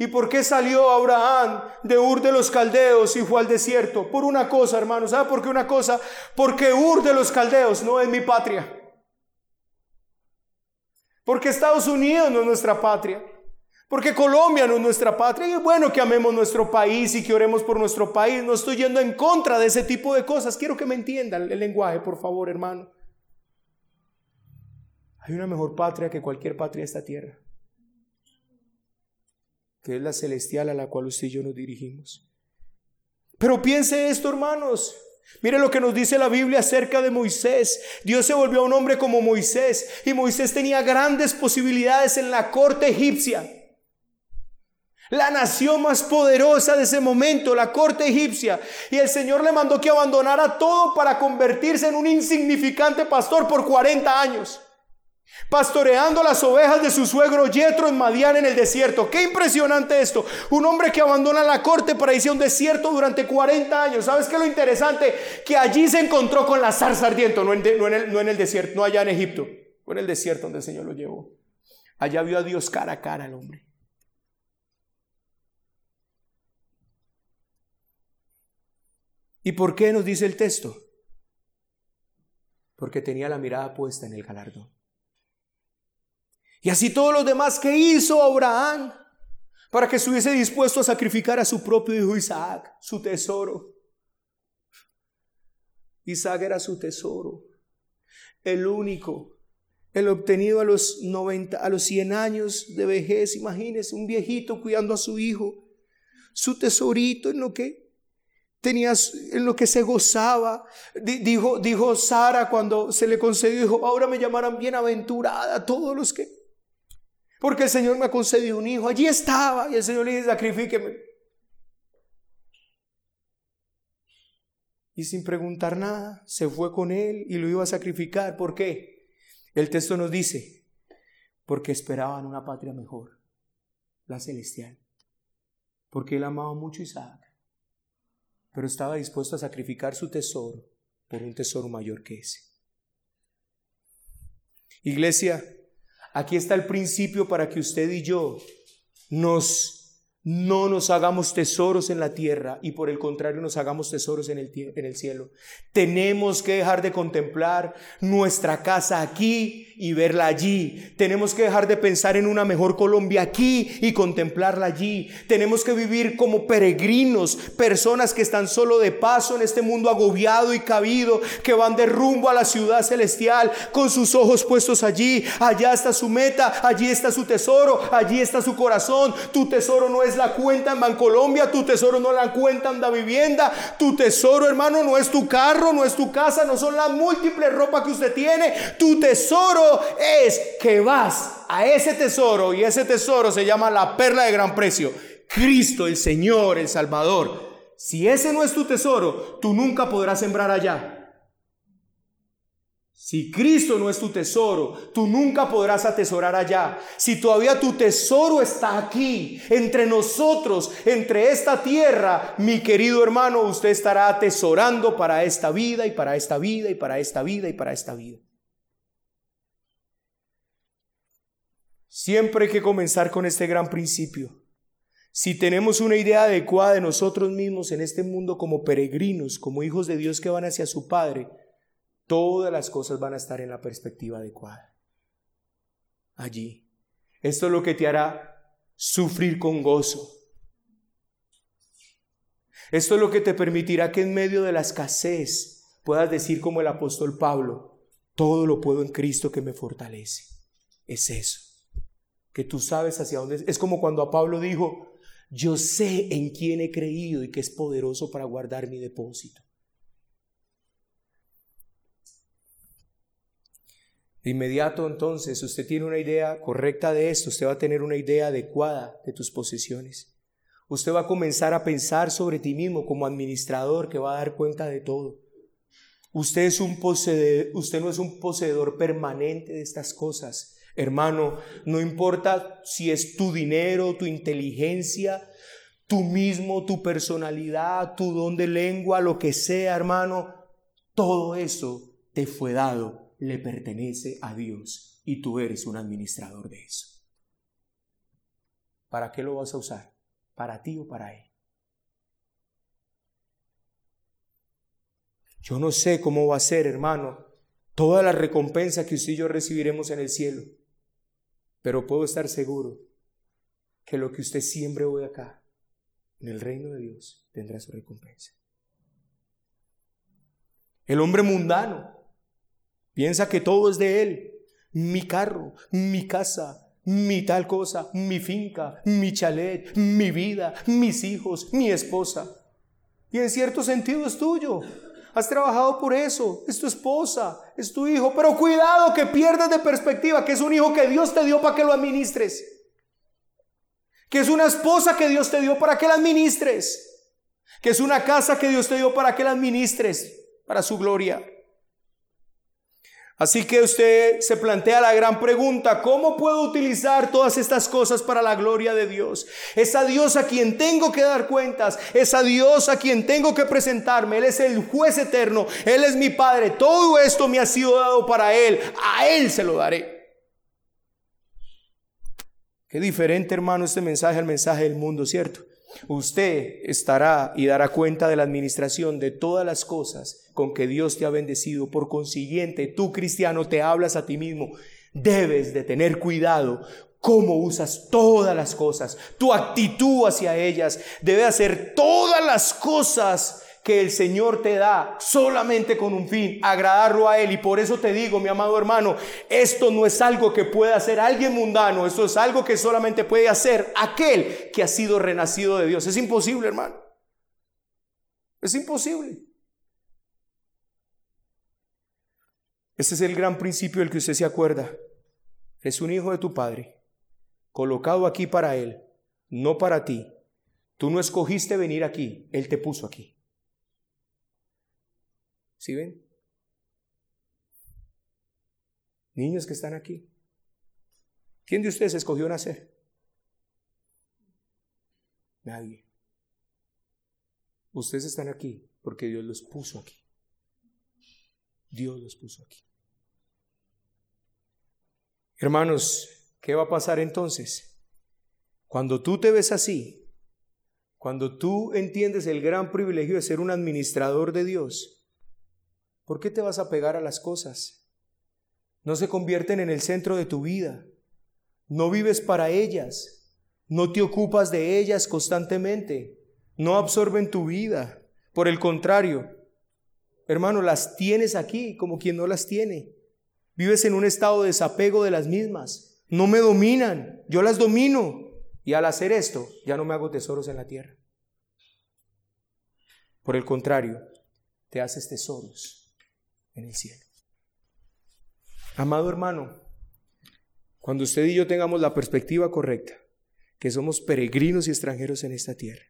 ¿Y por qué salió Abraham de Ur de los Caldeos y fue al desierto? Por una cosa, hermanos. ¿Sabe por qué una cosa? Porque Ur de los Caldeos no es mi patria. Porque Estados Unidos no es nuestra patria. Porque Colombia no es nuestra patria y es bueno que amemos nuestro país y que oremos por nuestro país. No estoy yendo en contra de ese tipo de cosas. Quiero que me entiendan el lenguaje, por favor, hermano. Hay una mejor patria que cualquier patria de esta tierra, que es la celestial a la cual usted y yo nos dirigimos. Pero piense esto, hermanos. Mire lo que nos dice la Biblia acerca de Moisés. Dios se volvió un hombre como Moisés y Moisés tenía grandes posibilidades en la corte egipcia la nación más poderosa de ese momento, la corte egipcia. Y el Señor le mandó que abandonara todo para convertirse en un insignificante pastor por 40 años. Pastoreando las ovejas de su suegro Yetro en Madián en el desierto. Qué impresionante esto. Un hombre que abandona la corte para irse a un desierto durante 40 años. ¿Sabes qué es lo interesante? Que allí se encontró con la zarza ardiente, no en, el desierto, no allá en Egipto, fue en el desierto donde el Señor lo llevó. Allá vio a Dios cara a cara el hombre. ¿Y por qué nos dice el texto? Porque tenía la mirada puesta en el galardón. Y así todos los demás que hizo Abraham para que estuviese dispuesto a sacrificar a su propio hijo Isaac, su tesoro. Isaac era su tesoro, el único, el obtenido a los 90, a los 100 años de vejez, imagínese un viejito cuidando a su hijo, su tesorito en lo que tenía, en lo que se gozaba. Dijo, dijo Sara cuando se le concedió, dijo, ahora me llamarán bienaventurada todos los que, porque el Señor me ha concedido un hijo, allí estaba, y el Señor le dice, sacrifíqueme. y sin preguntar nada se fue con él y lo iba a sacrificar. ¿Por qué? El texto nos dice, porque esperaban una patria mejor, la celestial. Porque él amaba mucho Isaac, pero estaba dispuesto a sacrificar su tesoro por un tesoro mayor que ese. Iglesia, aquí está el principio para que usted y yo nos no nos hagamos tesoros en la tierra y por el contrario nos hagamos tesoros en el, cielo. Tenemos que dejar de contemplar nuestra casa aquí y verla allí. Tenemos que dejar de pensar en una mejor Colombia aquí y contemplarla allí. Tenemos que vivir como peregrinos, personas que están solo de paso en este mundo agobiado y cabido, que van de rumbo a la ciudad celestial con sus ojos puestos allí. Allá está su meta, allí está su tesoro, allí está su corazón. Tu tesoro no es la cuenta en Bancolombia, tu tesoro no es la cuenta en la vivienda, tu tesoro hermano no es tu carro, no es tu casa, no son las múltiples ropas que usted tiene. Tu tesoro es que vas a ese tesoro y ese tesoro se llama la perla de gran precio. Cristo, el Señor, el Salvador. Si ese no es tu tesoro, tú nunca podrás sembrar allá. Si Cristo no es tu tesoro, tú nunca podrás atesorar allá. Si todavía tu tesoro está aquí, entre nosotros, entre esta tierra, mi querido hermano, usted estará atesorando para esta vida y para esta vida y para esta vida y para esta vida. Siempre hay que comenzar con este gran principio. Si tenemos una idea adecuada de nosotros mismos en este mundo como peregrinos, como hijos de Dios que van hacia su Padre, todas las cosas van a estar en la perspectiva adecuada. Allí. Esto es lo que te hará sufrir con gozo. Esto es lo que te permitirá que en medio de la escasez puedas decir como el apóstol Pablo, todo lo puedo en Cristo que me fortalece. Es eso que tú sabes hacia dónde es. Es como cuando a Pablo dijo, yo sé en quién he creído y que es poderoso para guardar mi depósito. De inmediato entonces usted tiene una idea correcta de esto, usted va a tener una idea adecuada de tus posesiones. Usted va a comenzar a pensar sobre ti mismo como administrador que va a dar cuenta de todo. Usted, es un poseedor, usted no es un poseedor permanente de estas cosas, Hermano, no importa si es tu dinero, tu inteligencia, tú mismo, tu personalidad, tu don de lengua, lo que sea, hermano, todo eso te fue dado, le pertenece a Dios y tú eres un administrador de eso. ¿Para qué lo vas a usar? ¿Para ti o para Él? Yo no sé cómo va a ser, hermano, toda la recompensa que usted y yo recibiremos en el cielo. Pero puedo estar seguro que lo que usted siempre hoy acá, en el reino de Dios, tendrá su recompensa. El hombre mundano piensa que todo es de él. Mi carro, mi casa, mi tal cosa, mi finca, mi chalet, mi vida, mis hijos, mi esposa. Y en cierto sentido es tuyo. Has trabajado por eso. Es tu esposa, es tu hijo. Pero cuidado que pierdas de perspectiva que es un hijo que Dios te dio para que lo administres. Que es una esposa que Dios te dio para que la administres. Que es una casa que Dios te dio para que la administres para su gloria. Así que usted se plantea la gran pregunta, ¿cómo puedo utilizar todas estas cosas para la gloria de Dios? Es a Dios a quien tengo que dar cuentas, es a Dios a quien tengo que presentarme, Él es el juez eterno, Él es mi Padre, todo esto me ha sido dado para Él, a Él se lo daré. Qué diferente hermano este mensaje al mensaje del mundo, ¿cierto? Usted estará y dará cuenta de la administración de todas las cosas con que Dios te ha bendecido. Por consiguiente, tú cristiano te hablas a ti mismo. Debes de tener cuidado cómo usas todas las cosas. Tu actitud hacia ellas debe hacer todas las cosas que el Señor te da solamente con un fin, agradarlo a Él. Y por eso te digo, mi amado hermano, esto no es algo que pueda hacer alguien mundano, esto es algo que solamente puede hacer aquel que ha sido renacido de Dios. Es imposible, hermano. Es imposible. Ese es el gran principio del que usted se acuerda. Es un hijo de tu Padre, colocado aquí para Él, no para ti. Tú no escogiste venir aquí, Él te puso aquí. ¿Sí ven? Niños que están aquí. ¿Quién de ustedes escogió nacer? Nadie. Ustedes están aquí porque Dios los puso aquí. Dios los puso aquí. Hermanos, ¿qué va a pasar entonces? Cuando tú te ves así, cuando tú entiendes el gran privilegio de ser un administrador de Dios, ¿por qué te vas a pegar a las cosas? No se convierten en el centro de tu vida. No vives para ellas. No te ocupas de ellas constantemente. No absorben tu vida. Por el contrario, hermano, las tienes aquí como quien no las tiene. Vives en un estado de desapego de las mismas. No me dominan, yo las domino. Y al hacer esto, ya no me hago tesoros en la tierra. Por el contrario, te haces tesoros en el cielo. Amado hermano, cuando usted y yo tengamos la perspectiva correcta, que somos peregrinos y extranjeros en esta tierra,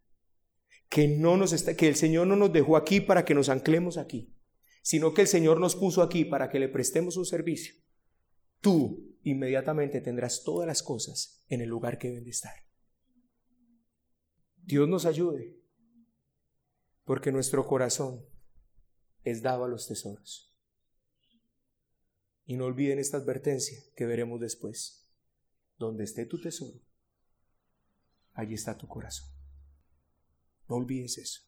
que, no nos está, que el Señor no nos dejó aquí para que nos anclemos aquí, sino que el Señor nos puso aquí para que le prestemos un servicio, tú inmediatamente tendrás todas las cosas en el lugar que deben de estar. Dios nos ayude, porque nuestro corazón es dado a los tesoros. Y no olviden esta advertencia que veremos después. Donde esté tu tesoro, allí está tu corazón. No olvides eso.